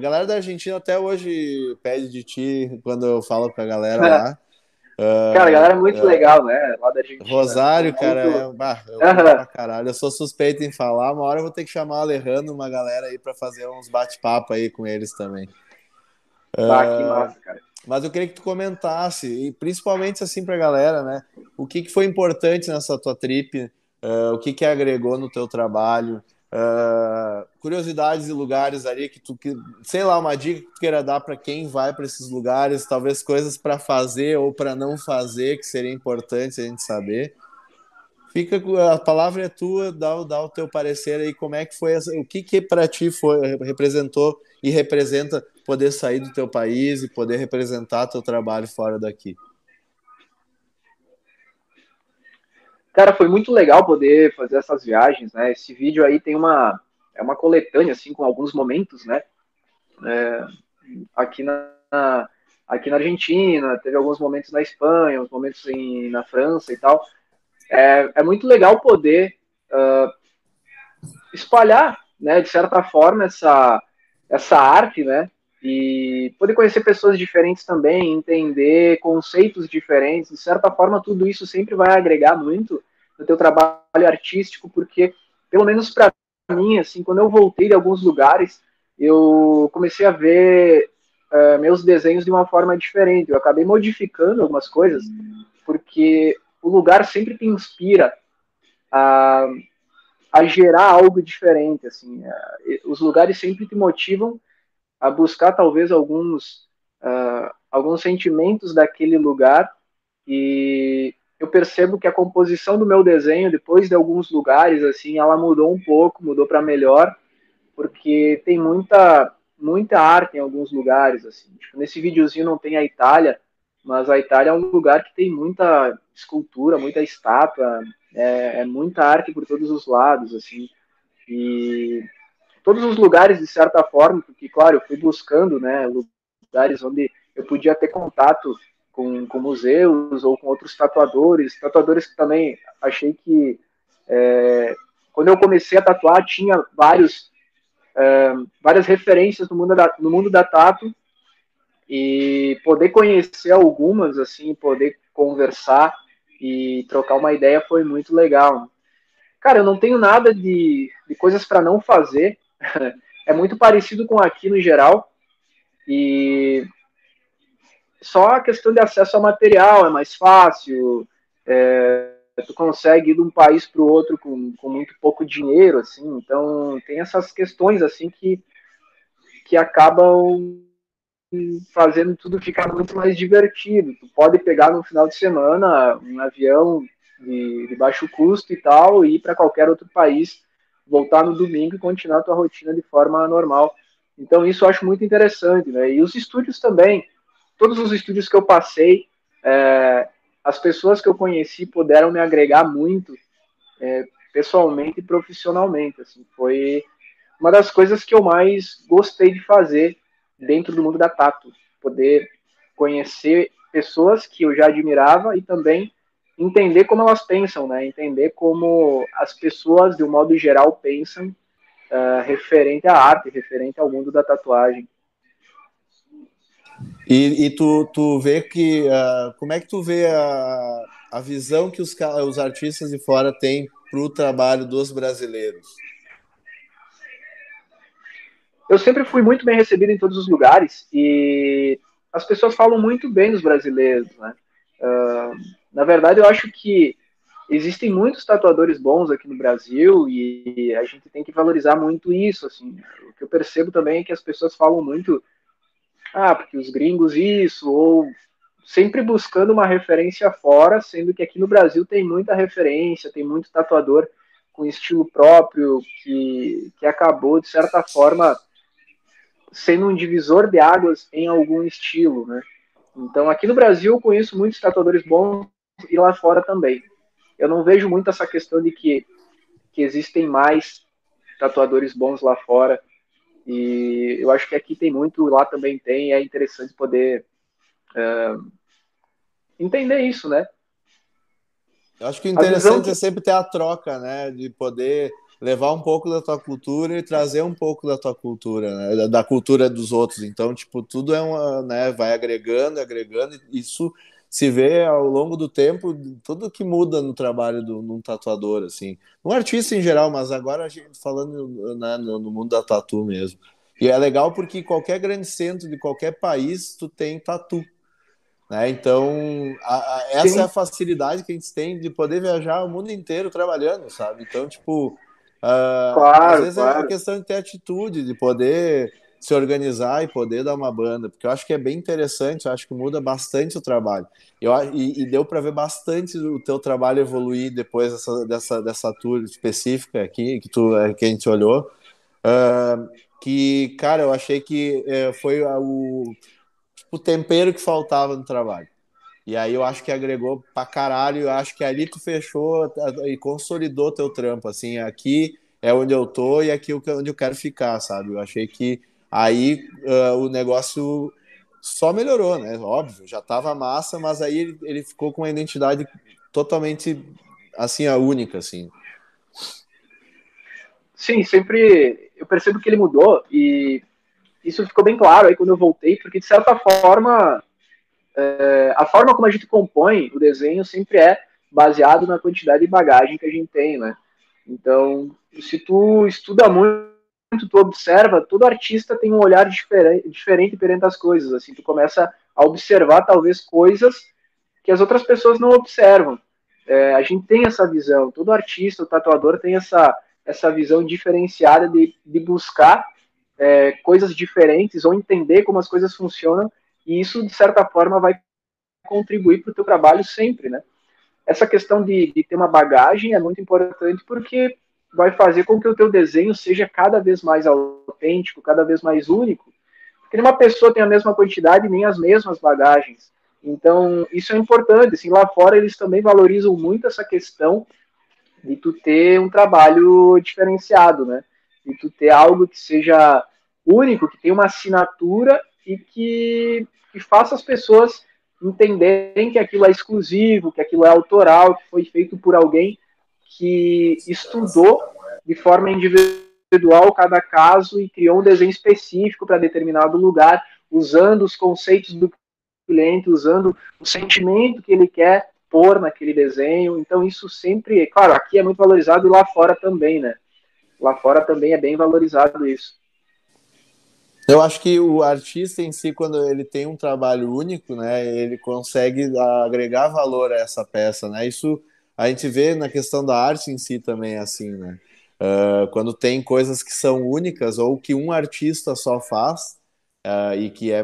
Galera da Argentina até hoje pede de ti quando eu falo com a galera lá. Uh, cara, a galera é muito uh, legal, né? Lá da Argentina. Rosário, é cara, muito... é, bah, eu, uhum. pra caralho. eu sou suspeito em falar. Uma hora eu vou ter que chamar o Alejandro, uma galera aí, para fazer uns bate-papo aí com eles também. Ah, que massa, cara. Mas eu queria que tu comentasse, e principalmente assim pra galera, né? O que, que foi importante nessa tua trip, uh, o que, que agregou no teu trabalho, uh, curiosidades e lugares ali que tu, que, sei lá, uma dica que tu queira dar para quem vai para esses lugares, talvez coisas para fazer ou para não fazer que seria importante a gente saber. Fica a palavra é tua, dá, dá o teu parecer aí, como é que foi, essa, o que que para ti foi, representou e representa poder sair do teu país e poder representar teu trabalho fora daqui. Cara, foi muito legal poder fazer essas viagens, né? Esse vídeo aí tem uma é uma coletânea assim com alguns momentos, né? É, aqui na aqui na Argentina, teve alguns momentos na Espanha, uns momentos em, na França e tal é, é muito legal poder uh, espalhar, né, de certa forma, essa, essa arte, né, e poder conhecer pessoas diferentes também, entender conceitos diferentes, de certa forma, tudo isso sempre vai agregar muito no teu trabalho artístico, porque, pelo menos para mim, assim, quando eu voltei de alguns lugares, eu comecei a ver uh, meus desenhos de uma forma diferente. Eu acabei modificando algumas coisas, porque o lugar sempre te inspira a, a gerar algo diferente, assim, os lugares sempre te motivam a buscar talvez alguns uh, alguns sentimentos daquele lugar. E eu percebo que a composição do meu desenho depois de alguns lugares assim ela mudou um pouco mudou para melhor porque tem muita muita arte em alguns lugares assim. Tipo, nesse videozinho não tem a Itália mas a Itália é um lugar que tem muita escultura, muita estátua, é, é, muita arte por todos os lados, assim, e todos os lugares, de certa forma, porque, claro, eu fui buscando, né, lugares onde eu podia ter contato com, com museus ou com outros tatuadores, tatuadores que também achei que, é, quando eu comecei a tatuar, tinha vários, é, várias referências no mundo da, no mundo da tatu, e poder conhecer algumas, assim, poder conversar e trocar uma ideia foi muito legal. Cara, eu não tenho nada de, de coisas para não fazer, é muito parecido com aqui no geral, e só a questão de acesso ao material é mais fácil, é, tu consegue ir de um país para o outro com, com muito pouco dinheiro, assim, então tem essas questões, assim, que, que acabam fazendo tudo ficar muito mais divertido. Tu pode pegar no final de semana um avião de, de baixo custo e tal, e ir para qualquer outro país, voltar no domingo e continuar a tua rotina de forma normal. Então isso eu acho muito interessante, né? E os estúdios também, todos os estúdios que eu passei, é, as pessoas que eu conheci puderam me agregar muito é, pessoalmente e profissionalmente. Assim, foi uma das coisas que eu mais gostei de fazer dentro do mundo da tatu, poder conhecer pessoas que eu já admirava e também entender como elas pensam, né? Entender como as pessoas, de um modo geral, pensam uh, referente à arte, referente ao mundo da tatuagem. E, e tu, tu vê que uh, como é que tu vê a, a visão que os, os artistas de fora têm para o trabalho dos brasileiros? eu sempre fui muito bem recebido em todos os lugares e as pessoas falam muito bem dos brasileiros, né? Uh, na verdade, eu acho que existem muitos tatuadores bons aqui no Brasil e a gente tem que valorizar muito isso, assim. O que eu percebo também é que as pessoas falam muito, ah, porque os gringos isso, ou sempre buscando uma referência fora, sendo que aqui no Brasil tem muita referência, tem muito tatuador com estilo próprio que, que acabou, de certa forma, sendo um divisor de águas em algum estilo, né? Então, aqui no Brasil eu conheço muitos tatuadores bons e lá fora também. Eu não vejo muito essa questão de que, que existem mais tatuadores bons lá fora. E eu acho que aqui tem muito, lá também tem, é interessante poder uh, entender isso, né? Eu acho que o interessante é sempre ter a troca, né? De poder levar um pouco da tua cultura e trazer um pouco da tua cultura, né? da cultura dos outros. Então, tipo, tudo é uma, né, vai agregando, agregando, e isso se vê ao longo do tempo, tudo que muda no trabalho de um tatuador, assim. Um artista em geral, mas agora a gente falando né, no, mundo da tatu mesmo. E é legal porque qualquer grande centro de qualquer país, tu tem tatu. Né? Então, a, a, essa é a facilidade que a gente tem de poder viajar o mundo inteiro trabalhando, sabe? Então, tipo, Uh, claro, às vezes claro. é uma questão de ter atitude, de poder se organizar e poder dar uma banda, porque eu acho que é bem interessante, eu acho que muda bastante o trabalho. Eu, e, e deu para ver bastante o teu trabalho evoluir depois dessa, dessa, dessa tour específica aqui, que, tu, é, que a gente olhou. Uh, que, cara, eu achei que uh, foi o, tipo, o tempero que faltava no trabalho. E aí eu acho que agregou pra caralho, eu acho que ali tu fechou e consolidou teu trampo, assim, aqui é onde eu tô e aqui é onde eu quero ficar, sabe? Eu achei que aí uh, o negócio só melhorou, né? Óbvio, já tava massa, mas aí ele, ele ficou com uma identidade totalmente, assim, a única, assim. Sim, sempre eu percebo que ele mudou e isso ficou bem claro aí quando eu voltei, porque de certa forma é, a forma como a gente compõe o desenho sempre é baseado na quantidade de bagagem que a gente tem, né? Então, se tu estuda muito, tu observa, todo artista tem um olhar diferente, diferente perante as coisas, assim, tu começa a observar talvez coisas que as outras pessoas não observam. É, a gente tem essa visão, todo artista, o tatuador tem essa, essa visão diferenciada de, de buscar é, coisas diferentes ou entender como as coisas funcionam e isso, de certa forma, vai contribuir para o teu trabalho sempre, né? Essa questão de, de ter uma bagagem é muito importante porque vai fazer com que o teu desenho seja cada vez mais autêntico, cada vez mais único. Porque nenhuma pessoa tem a mesma quantidade nem as mesmas bagagens. Então, isso é importante. Assim, lá fora, eles também valorizam muito essa questão de tu ter um trabalho diferenciado, né? De tu ter algo que seja único, que tenha uma assinatura e que, que faça as pessoas entenderem que aquilo é exclusivo, que aquilo é autoral, que foi feito por alguém que estudou de forma individual cada caso e criou um desenho específico para determinado lugar, usando os conceitos do cliente, usando o sentimento que ele quer pôr naquele desenho. Então isso sempre, claro, aqui é muito valorizado e lá fora também, né? Lá fora também é bem valorizado isso. Eu acho que o artista em si, quando ele tem um trabalho único, né, ele consegue agregar valor a essa peça, né? Isso a gente vê na questão da arte em si também assim, né? Uh, quando tem coisas que são únicas ou que um artista só faz uh, e que é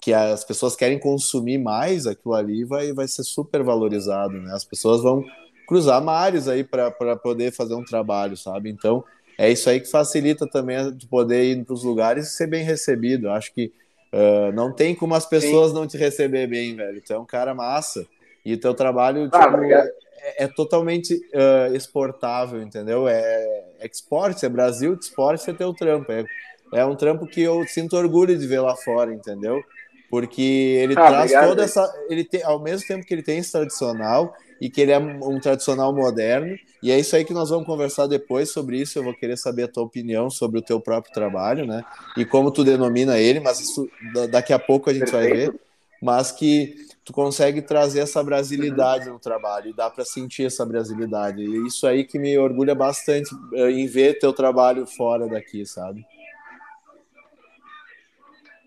que as pessoas querem consumir mais aquilo ali, vai vai ser super valorizado, né? As pessoas vão cruzar mares aí para poder fazer um trabalho, sabe? Então é isso aí que facilita também de poder ir para os lugares e ser bem recebido. acho que uh, não tem como as pessoas Sim. não te receber bem, velho. Tu é um cara massa. E o teu trabalho ah, tipo, é, é, totalmente uh, exportável, entendeu? É, é export, é Brasil, export é teu trampo. É, é um trampo que eu sinto orgulho de ver lá fora, entendeu? Porque ele ah, traz obrigado, toda essa. Ele tem, ao mesmo tempo que ele tem esse tradicional, e que ele é um tradicional moderno. E é isso aí que nós vamos conversar depois sobre isso. Eu vou querer saber a tua opinião sobre o teu próprio trabalho, né? E como tu denomina ele, mas isso daqui a pouco a gente Perfeito. vai ver. Mas que tu consegue trazer essa brasilidade no trabalho e dá para sentir essa brasilidade. E isso aí que me orgulha bastante eh, em ver teu trabalho fora daqui, sabe?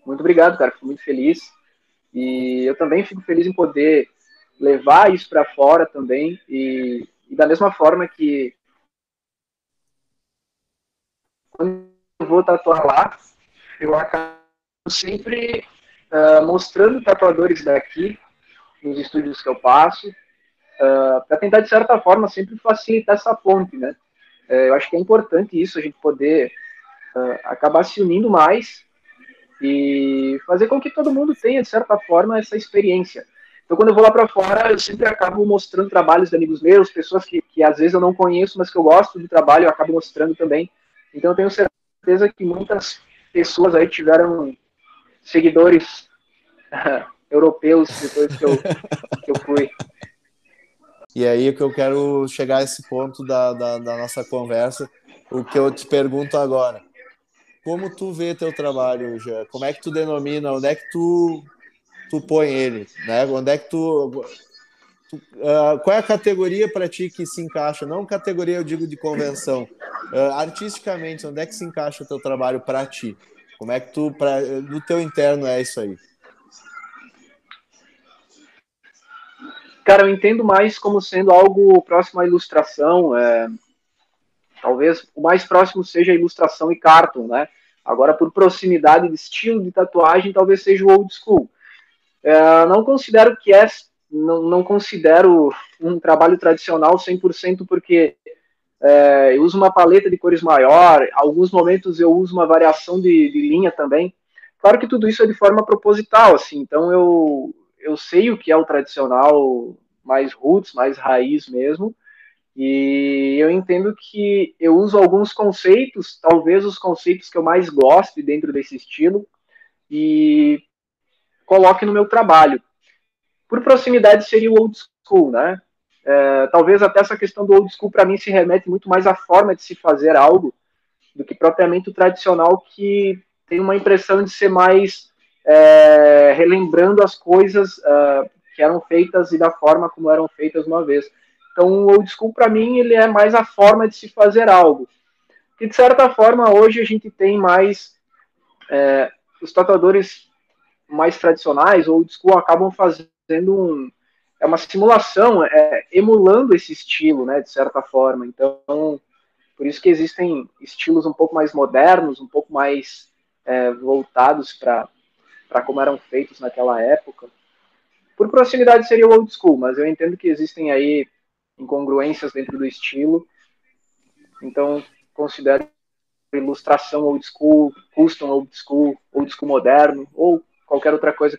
Muito obrigado, cara. Fico muito feliz. E eu também fico feliz em poder levar isso para fora também e, e, da mesma forma que quando eu vou tatuar lá, eu acabo sempre uh, mostrando tatuadores daqui nos estúdios que eu passo uh, ah, para tentar de certa forma sempre facilitar essa ponte, né? Uh, eu acho que é importante isso a gente poder ah, acabar se unindo mais e fazer com que todo mundo tenha de certa forma essa experiência então, quando eu vou lá para fora, eu sempre acabo mostrando trabalhos de amigos meus, pessoas que, que às vezes eu não conheço, mas que eu gosto do trabalho, eu acabo mostrando também. Então, eu tenho certeza que muitas pessoas aí tiveram seguidores europeus depois que eu, que eu fui. E aí que eu quero chegar a esse ponto da, da, da nossa conversa, o que eu te pergunto agora. Como tu vê teu trabalho, já? Como é que tu denomina? Onde é que tu, tu põe ele? Né? Onde é que tu, tu uh, qual é a categoria para ti que se encaixa? Não categoria, eu digo de convenção. Uh, artisticamente, onde é que se encaixa o teu trabalho para ti? Como é que tu, pra, no teu interno, é isso aí? Cara, eu entendo mais como sendo algo próximo à ilustração. É... Talvez o mais próximo seja a ilustração e cartoon, né? Agora, por proximidade de estilo de tatuagem, talvez seja o old school. É, não considero que é, não, não considero um trabalho tradicional 100% porque é, eu uso uma paleta de cores maior, alguns momentos eu uso uma variação de, de linha também. Claro que tudo isso é de forma proposital, assim, então eu, eu sei o que é o tradicional mais roots, mais raiz mesmo, e eu entendo que eu uso alguns conceitos, talvez os conceitos que eu mais gosto dentro desse estilo, e coloque no meu trabalho. Por proximidade seria o old school, né? É, talvez até essa questão do old school para mim se remete muito mais à forma de se fazer algo do que propriamente o tradicional que tem uma impressão de ser mais é, relembrando as coisas uh, que eram feitas e da forma como eram feitas uma vez. Então, o old school, para mim, ele é mais a forma de se fazer algo. Que, de certa forma, hoje a gente tem mais... É, os tatuadores mais tradicionais, ou old school, acabam fazendo um... É uma simulação, é, emulando esse estilo, né, de certa forma. Então, por isso que existem estilos um pouco mais modernos, um pouco mais é, voltados para como eram feitos naquela época. Por proximidade seria o old school, mas eu entendo que existem aí incongruências dentro do estilo. Então, considero ilustração old school, custom old school, old school moderno ou qualquer outra coisa.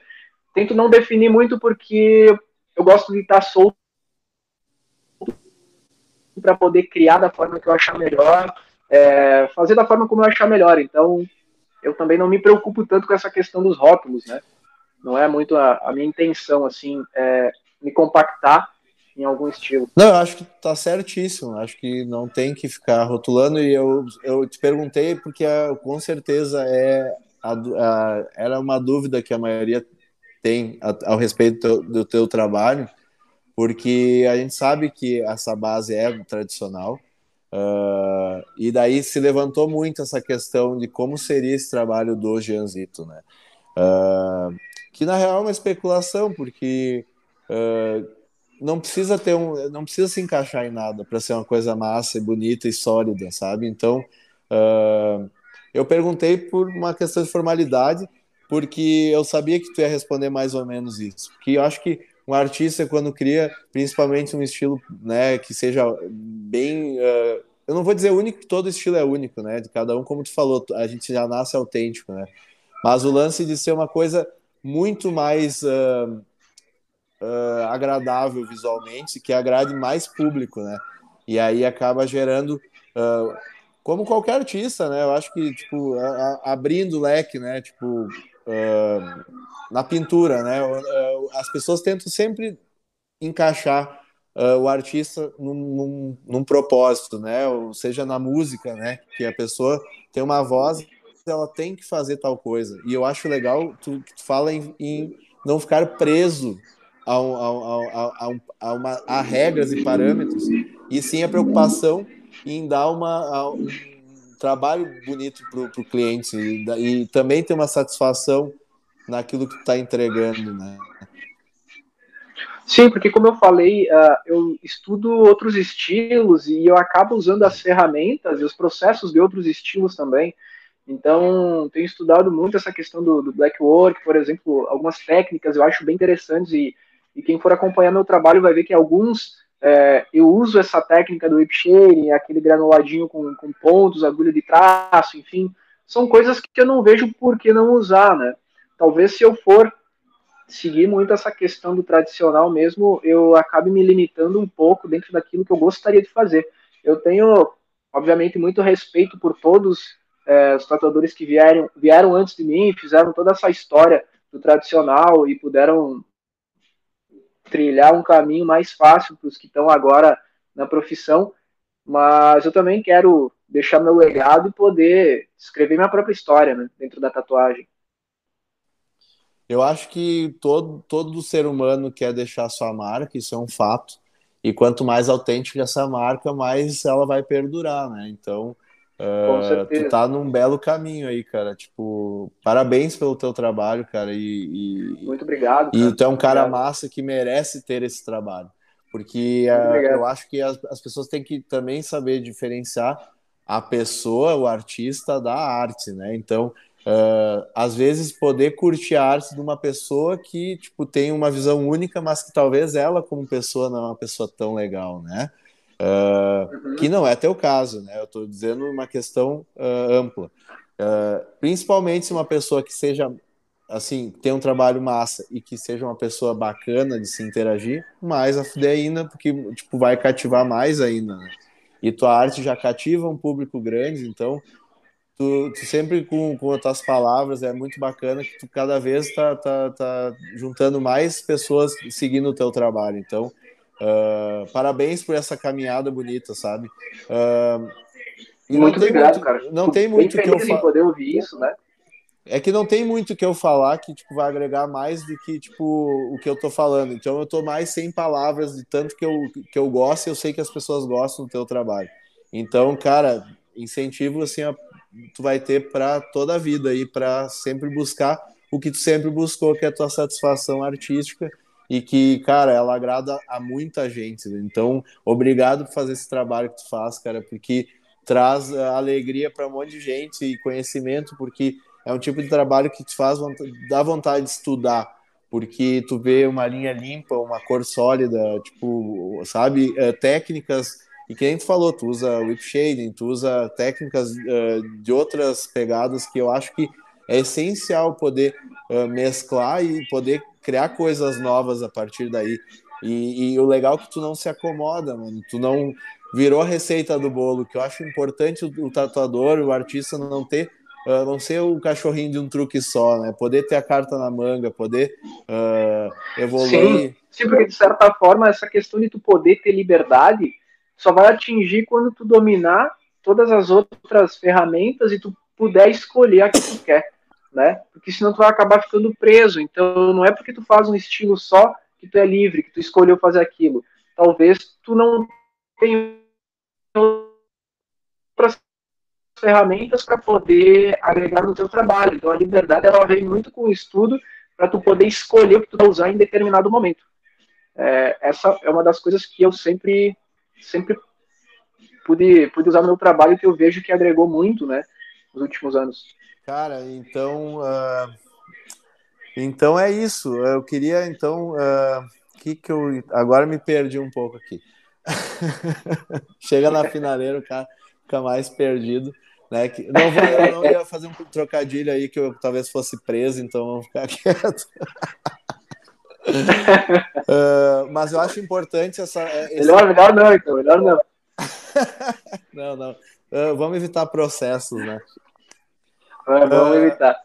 Tento não definir muito porque eu gosto de estar solto para poder criar da forma que eu achar melhor, é, fazer da forma como eu achar melhor. Então, eu também não me preocupo tanto com essa questão dos rótulos, né? Não é muito a, a minha intenção, assim, é, me compactar em algum estilo. Não, eu acho que tá certíssimo. Acho que não tem que ficar rotulando. E eu, eu te perguntei porque a, com certeza é a, a, era uma dúvida que a maioria tem ao respeito do teu, do teu trabalho, porque a gente sabe que essa base é tradicional. Uh, e daí se levantou muito essa questão de como seria esse trabalho do Gianzito, né? Uh, que na real é uma especulação, porque uh, não precisa ter um, não precisa se encaixar em nada para ser uma coisa massa e bonita e sólida, sabe? Então eu perguntei por uma questão de formalidade, porque eu sabia que tu ia responder mais ou menos isso, que eu acho que um artista quando cria principalmente um estilo né que seja bem uh, eu não vou dizer único todo estilo é único né de cada um como tu falou a gente já nasce autêntico né. Mas o lance de ser uma coisa muito mais uh, uh, agradável visualmente que agrade mais público né. E aí acaba gerando como qualquer artista né eu acho que tipo a, a, abrindo o leque né tipo na pintura, né? As pessoas tentam sempre encaixar uh, o artista num, num, num, propósito, né? Ou seja, na música, né? Que a pessoa tem uma voz, ela tem que fazer tal coisa. E eu acho legal tu, tu fala em, em não ficar preso a, a, a, uma, a regras e parâmetros, e sim a preocupação em dar uma, um trabalho bonito para o cliente e, e, também ter uma satisfação naquilo que está entregando, né? Sim, porque como eu falei, uh, eu estudo outros estilos e eu acabo usando as ferramentas e os processos de outros estilos também. Então, tenho estudado muito essa questão do, do black work, por exemplo, algumas técnicas eu acho bem interessantes e, e quem for acompanhar meu trabalho vai ver que alguns é, eu uso essa técnica do whip shading, aquele granuladinho com, com pontos, agulha de traço, enfim, são coisas que eu não vejo por que não usar, né? Talvez se eu for seguir muito essa questão do tradicional mesmo, eu acabe me limitando um pouco dentro daquilo que eu gostaria de fazer. Eu tenho, obviamente, muito respeito por todos é, os tatuadores que vieram, vieram antes de mim, fizeram toda essa história do tradicional e puderam trilhar um caminho mais fácil para os que estão agora na profissão, mas eu também quero deixar meu legado e poder escrever minha própria história né, dentro da tatuagem. Eu acho que todo, todo ser humano quer deixar sua marca, isso é um fato. E quanto mais autêntica essa marca, mais ela vai perdurar, né? Então, uh, tu tá num belo caminho aí, cara. Tipo, parabéns pelo teu trabalho, cara. E, e Muito obrigado. Cara. E tu é um cara obrigado. massa que merece ter esse trabalho. Porque uh, eu acho que as, as pessoas têm que também saber diferenciar a pessoa, o artista, da arte, né? Então, Uh, às vezes poder curtir a arte de uma pessoa que tipo tem uma visão única, mas que talvez ela como pessoa não é uma pessoa tão legal, né? Uh, uhum. Que não é teu caso, né? Eu estou dizendo uma questão uh, ampla. principalmente se uma pessoa que seja assim tem um trabalho massa e que seja uma pessoa bacana de se interagir, mais a ainda, porque tipo vai cativar mais ainda. Né? E tua arte já cativa um público grande, então tu, tu, sempre com, com as tuas palavras, é muito bacana que tu cada vez tá, tá, tá juntando mais pessoas seguindo o teu trabalho. Então, uh, parabéns por essa caminhada bonita, sabe? Uh, muito obrigado, muito, cara. Não tem muito que eu falar. poder ouvir isso, né? É que não tem muito que eu falar que tipo, vai agregar mais do que tipo, o que eu tô falando. Então eu tô mais sem palavras de tanto que eu, que eu gosto e eu sei que as pessoas gostam do teu trabalho. Então, cara, incentivo assim a tu vai ter para toda a vida aí para sempre buscar o que tu sempre buscou, que é a tua satisfação artística e que, cara, ela agrada a muita gente. Então, obrigado por fazer esse trabalho que tu faz, cara, porque traz alegria para um monte de gente e conhecimento, porque é um tipo de trabalho que te faz dá vontade de estudar, porque tu vê uma linha limpa, uma cor sólida, tipo, sabe, é, técnicas e que a gente falou, tu usa whip shading, tu usa técnicas uh, de outras pegadas que eu acho que é essencial poder mesclar e poder criar coisas novas a partir daí. E, e, o legal é que tu não se acomoda, mano. Tu não virou a receita do bolo, que eu acho importante o, o tatuador, o artista não ter Uh, não ser o cachorrinho de um truque só, né? Poder ter a carta na manga, poder uh, evoluir. Sim, sim, porque de certa forma essa questão de tu poder ter liberdade só vai atingir quando tu dominar todas as outras ferramentas e tu puder escolher a que tu quer, né? Porque senão tu vai acabar ficando preso. Então não é porque tu faz um estilo só que tu é livre, que tu escolheu fazer aquilo. Talvez tu não tenha outras ferramentas para poder agregar no teu trabalho. Então a liberdade ela vem muito com o estudo para tu poder escolher o que tu vai usar em determinado momento. É, essa é uma das coisas que eu sempre sempre pude, pude usar no meu trabalho que eu vejo que agregou muito, né, nos últimos anos. Cara, então, uh, então é isso. Eu queria, então, uh, que que eu agora me perdi um pouco aqui. Chega na finaleira, o cara fica mais perdido. Né? Que, não, vou, eu não ia fazer um trocadilho aí que eu talvez fosse preso, então vou ficar quieto. uh, mas eu acho importante essa. Esse... Melhor, melhor não, então, melhor não. não, não. Uh, vamos evitar processos, né? Vamos uh, evitar.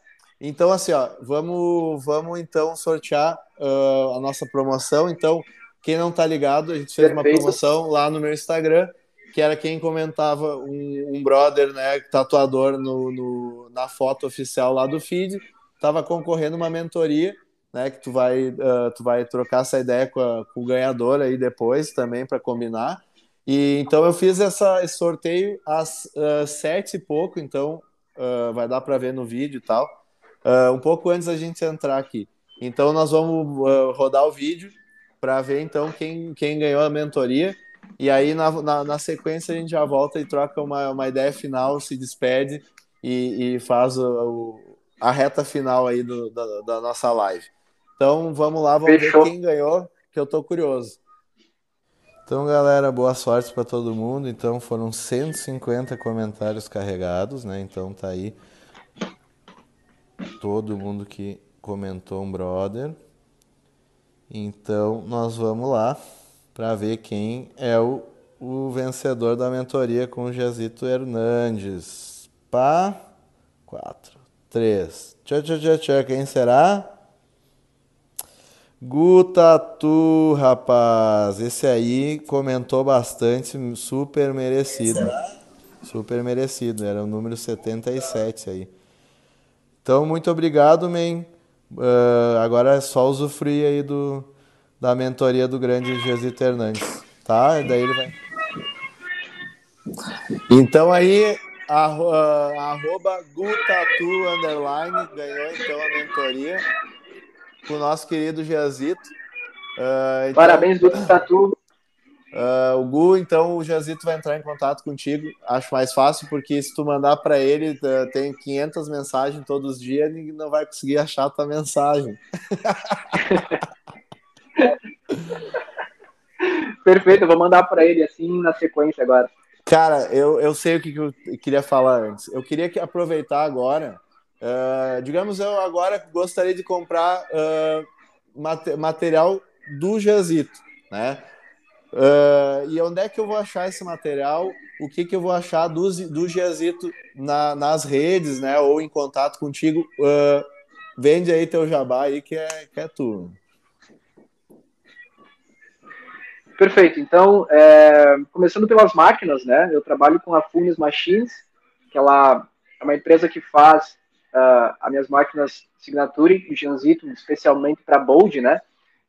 Então, assim, ó, vamos, vamos então sortear a nossa promoção. Então, quem não tá ligado, a gente fez Perfeito. uma promoção lá no meu Instagram, que era quem comentava um, um brother, né, tatuador no, no, na foto oficial lá do feed, tava concorrendo uma mentoria né? Que tu vai, uh, tu vai trocar essa ideia com, a, com o ganhador aí depois também para combinar. E então eu fiz essa, esse sorteio às uh, sete e pouco, então uh, vai dar para ver no vídeo e tal. Uh, um pouco antes da gente entrar aqui. Então nós vamos rodar o vídeo para ver então quem, quem ganhou a mentoria. E aí na, na, na, sequência a gente já volta e troca uma, uma ideia final, se despede e, e faz o, o, a reta final aí do, da, da nossa live. Então vamos lá, vamos Fechou. ver quem ganhou, que eu tô curioso. Então, galera, boa sorte para todo mundo. Então, foram 150 comentários carregados, né? Então, tá aí todo mundo que comentou um brother. Então, nós vamos lá para ver quem é o, o vencedor da mentoria com o Jazito Hernandes. Pá, 4, 3. Tchau, tchau, tchau, tchau. Quem será? Gutatu, rapaz, esse aí comentou bastante, super merecido. Super merecido, era o número 77 aí. Então, muito obrigado, men. Uh, agora é só usufruir aí do, da mentoria do grande Jesito Hernandes, tá? E daí ele vai. Então aí, a, uh, arroba Gutatu Underline ganhou então a mentoria com o nosso querido Jazito. Uh, então, Parabéns, Gutatu. Uh, o Gu, então o Jazito vai entrar em contato contigo. Acho mais fácil, porque se tu mandar para ele, uh, tem 500 mensagens todos os dias, ele não vai conseguir achar a tua mensagem. Perfeito, eu vou mandar para ele assim na sequência agora. Cara, eu, eu sei o que, que eu queria falar antes. Eu queria que aproveitar agora. Uh, digamos, eu agora gostaria de comprar uh, material do Jazito, né? Uh, e onde é que eu vou achar esse material? O que, que eu vou achar do, do Giazito na, nas redes, né? Ou em contato contigo? Uh, vende aí teu jabá aí que é, que é tu. Perfeito. Então, é, começando pelas máquinas, né? Eu trabalho com a Funes Machines, que ela é uma empresa que faz uh, as minhas máquinas Signature e Janzito, especialmente para Bold, né?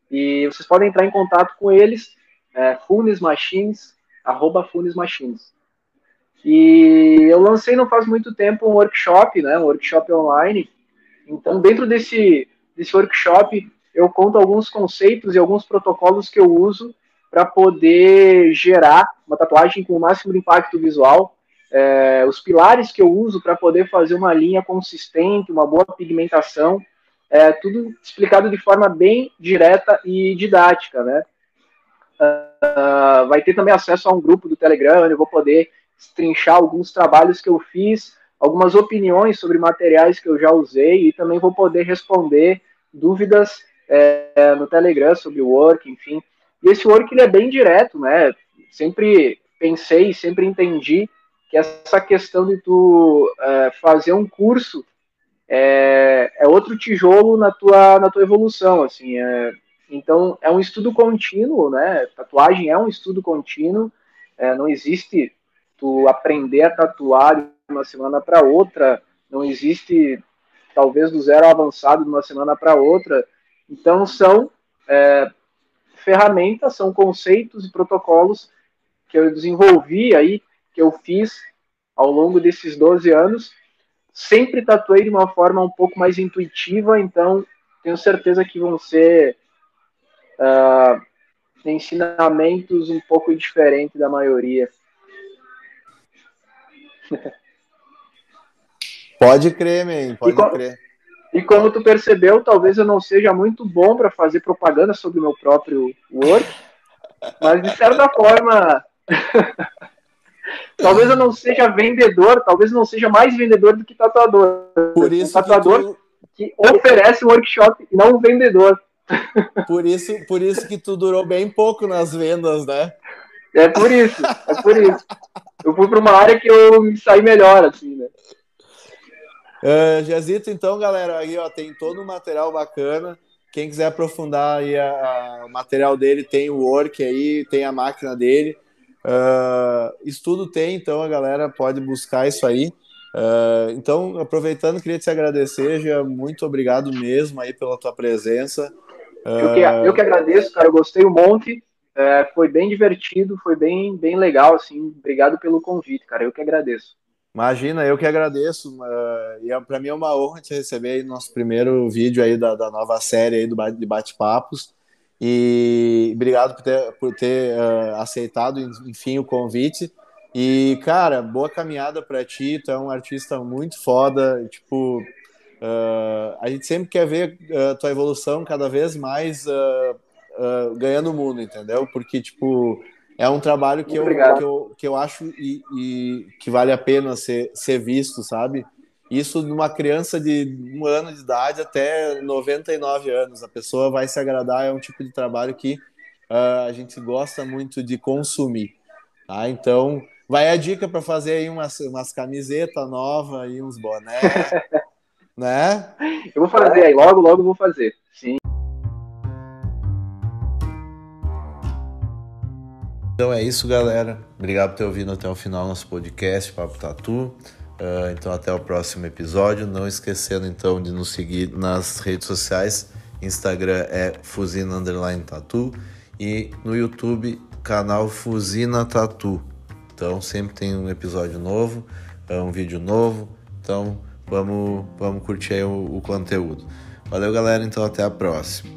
E vocês podem entrar em contato com eles, é, Funes Machines, arroba Funes Machines. E eu lancei não faz muito tempo um workshop, né? Um workshop online. Então, dentro desse, desse workshop, eu conto alguns conceitos e alguns protocolos que eu uso para poder gerar uma tatuagem com o máximo de impacto visual, é, os pilares que eu uso para poder fazer uma linha consistente, uma boa pigmentação, é, tudo explicado de forma bem direta e didática, né? Uh, vai ter também acesso a um grupo do Telegram, onde eu vou poder trinchar alguns trabalhos que eu fiz, algumas opiniões sobre materiais que eu já usei e também vou poder responder dúvidas é, no Telegram sobre o work, enfim. E esse work ele é bem direto, né? Sempre pensei, sempre entendi que essa questão de tu é, fazer um curso é, é, outro tijolo na tua, na tua evolução, assim. É, então, é um estudo contínuo, né? Tatuagem é um estudo contínuo. É, não existe tu aprender a tatuar de uma semana para outra. Não existe, talvez, do zero avançado de uma semana para outra. Então, são é, ferramentas, são conceitos e protocolos que eu desenvolvi aí, que eu fiz ao longo desses 12 anos. Sempre tatuei de uma forma um pouco mais intuitiva, então tenho certeza que vão ser uh, ensinamentos um pouco diferentes da maioria. Pode crer, man, pode e crer. E como tu percebeu, talvez eu não seja muito bom para fazer propaganda sobre o meu próprio work, mas de certa forma, talvez eu não seja vendedor, talvez eu não seja mais vendedor do que tatuador. Por isso um tatuador que, tu... que oferece um workshop não um vendedor. Por isso, por isso que tu durou bem pouco nas vendas, né? É por isso, é por isso. Eu fui para uma área que eu me saí melhor, assim, né? Uh, Jazito, então, galera, aí ó, tem todo um material bacana. Quem quiser aprofundar aí a, a, o material dele, tem o work aí, tem a máquina dele. Uh, estudo tem, então a galera pode buscar isso aí. Uh, então, aproveitando, queria te agradecer, já muito obrigado mesmo aí pela tua presença. Eu que, eu que agradeço, cara, eu gostei um monte. É, foi bem divertido, foi bem, bem legal, assim. Obrigado pelo convite, cara. Eu que agradeço. Imagina, eu que agradeço. Uh, e é, para mim é uma honra te receber aí no nosso primeiro vídeo aí da, da nova série aí do, de bate-papos. E obrigado por ter, por ter uh, aceitado, enfim, o convite. E, cara, boa caminhada para ti. Tu é um artista muito foda. Tipo, uh, a gente sempre quer ver a tua evolução cada vez mais ganhando o mundo, entendeu? Porque, tipo, é um trabalho que, eu, que eu, que eu acho e, e, que vale a pena ser, ser visto, sabe? Isso numa criança de um ano de idade até 99 anos. A pessoa vai se agradar, é um tipo de trabalho que uh, a gente gosta muito de consumir. Tá? Então, vai a dica para fazer aí umas, umas camisetas novas e uns bonés. né? Eu vou fazer aí, logo, logo vou fazer. Sim. Então é isso, galera. Obrigado por ter ouvido até o final nosso podcast, Papo Tatu. Uh, então até o próximo episódio. Não esquecendo então de nos seguir nas redes sociais. Instagram é Fusina Underline Tatu e no YouTube canal Fusina Tatu. Então sempre tem um episódio novo, um vídeo novo. Então vamos, vamos curtir aí o, o conteúdo. Valeu galera, então até a próxima.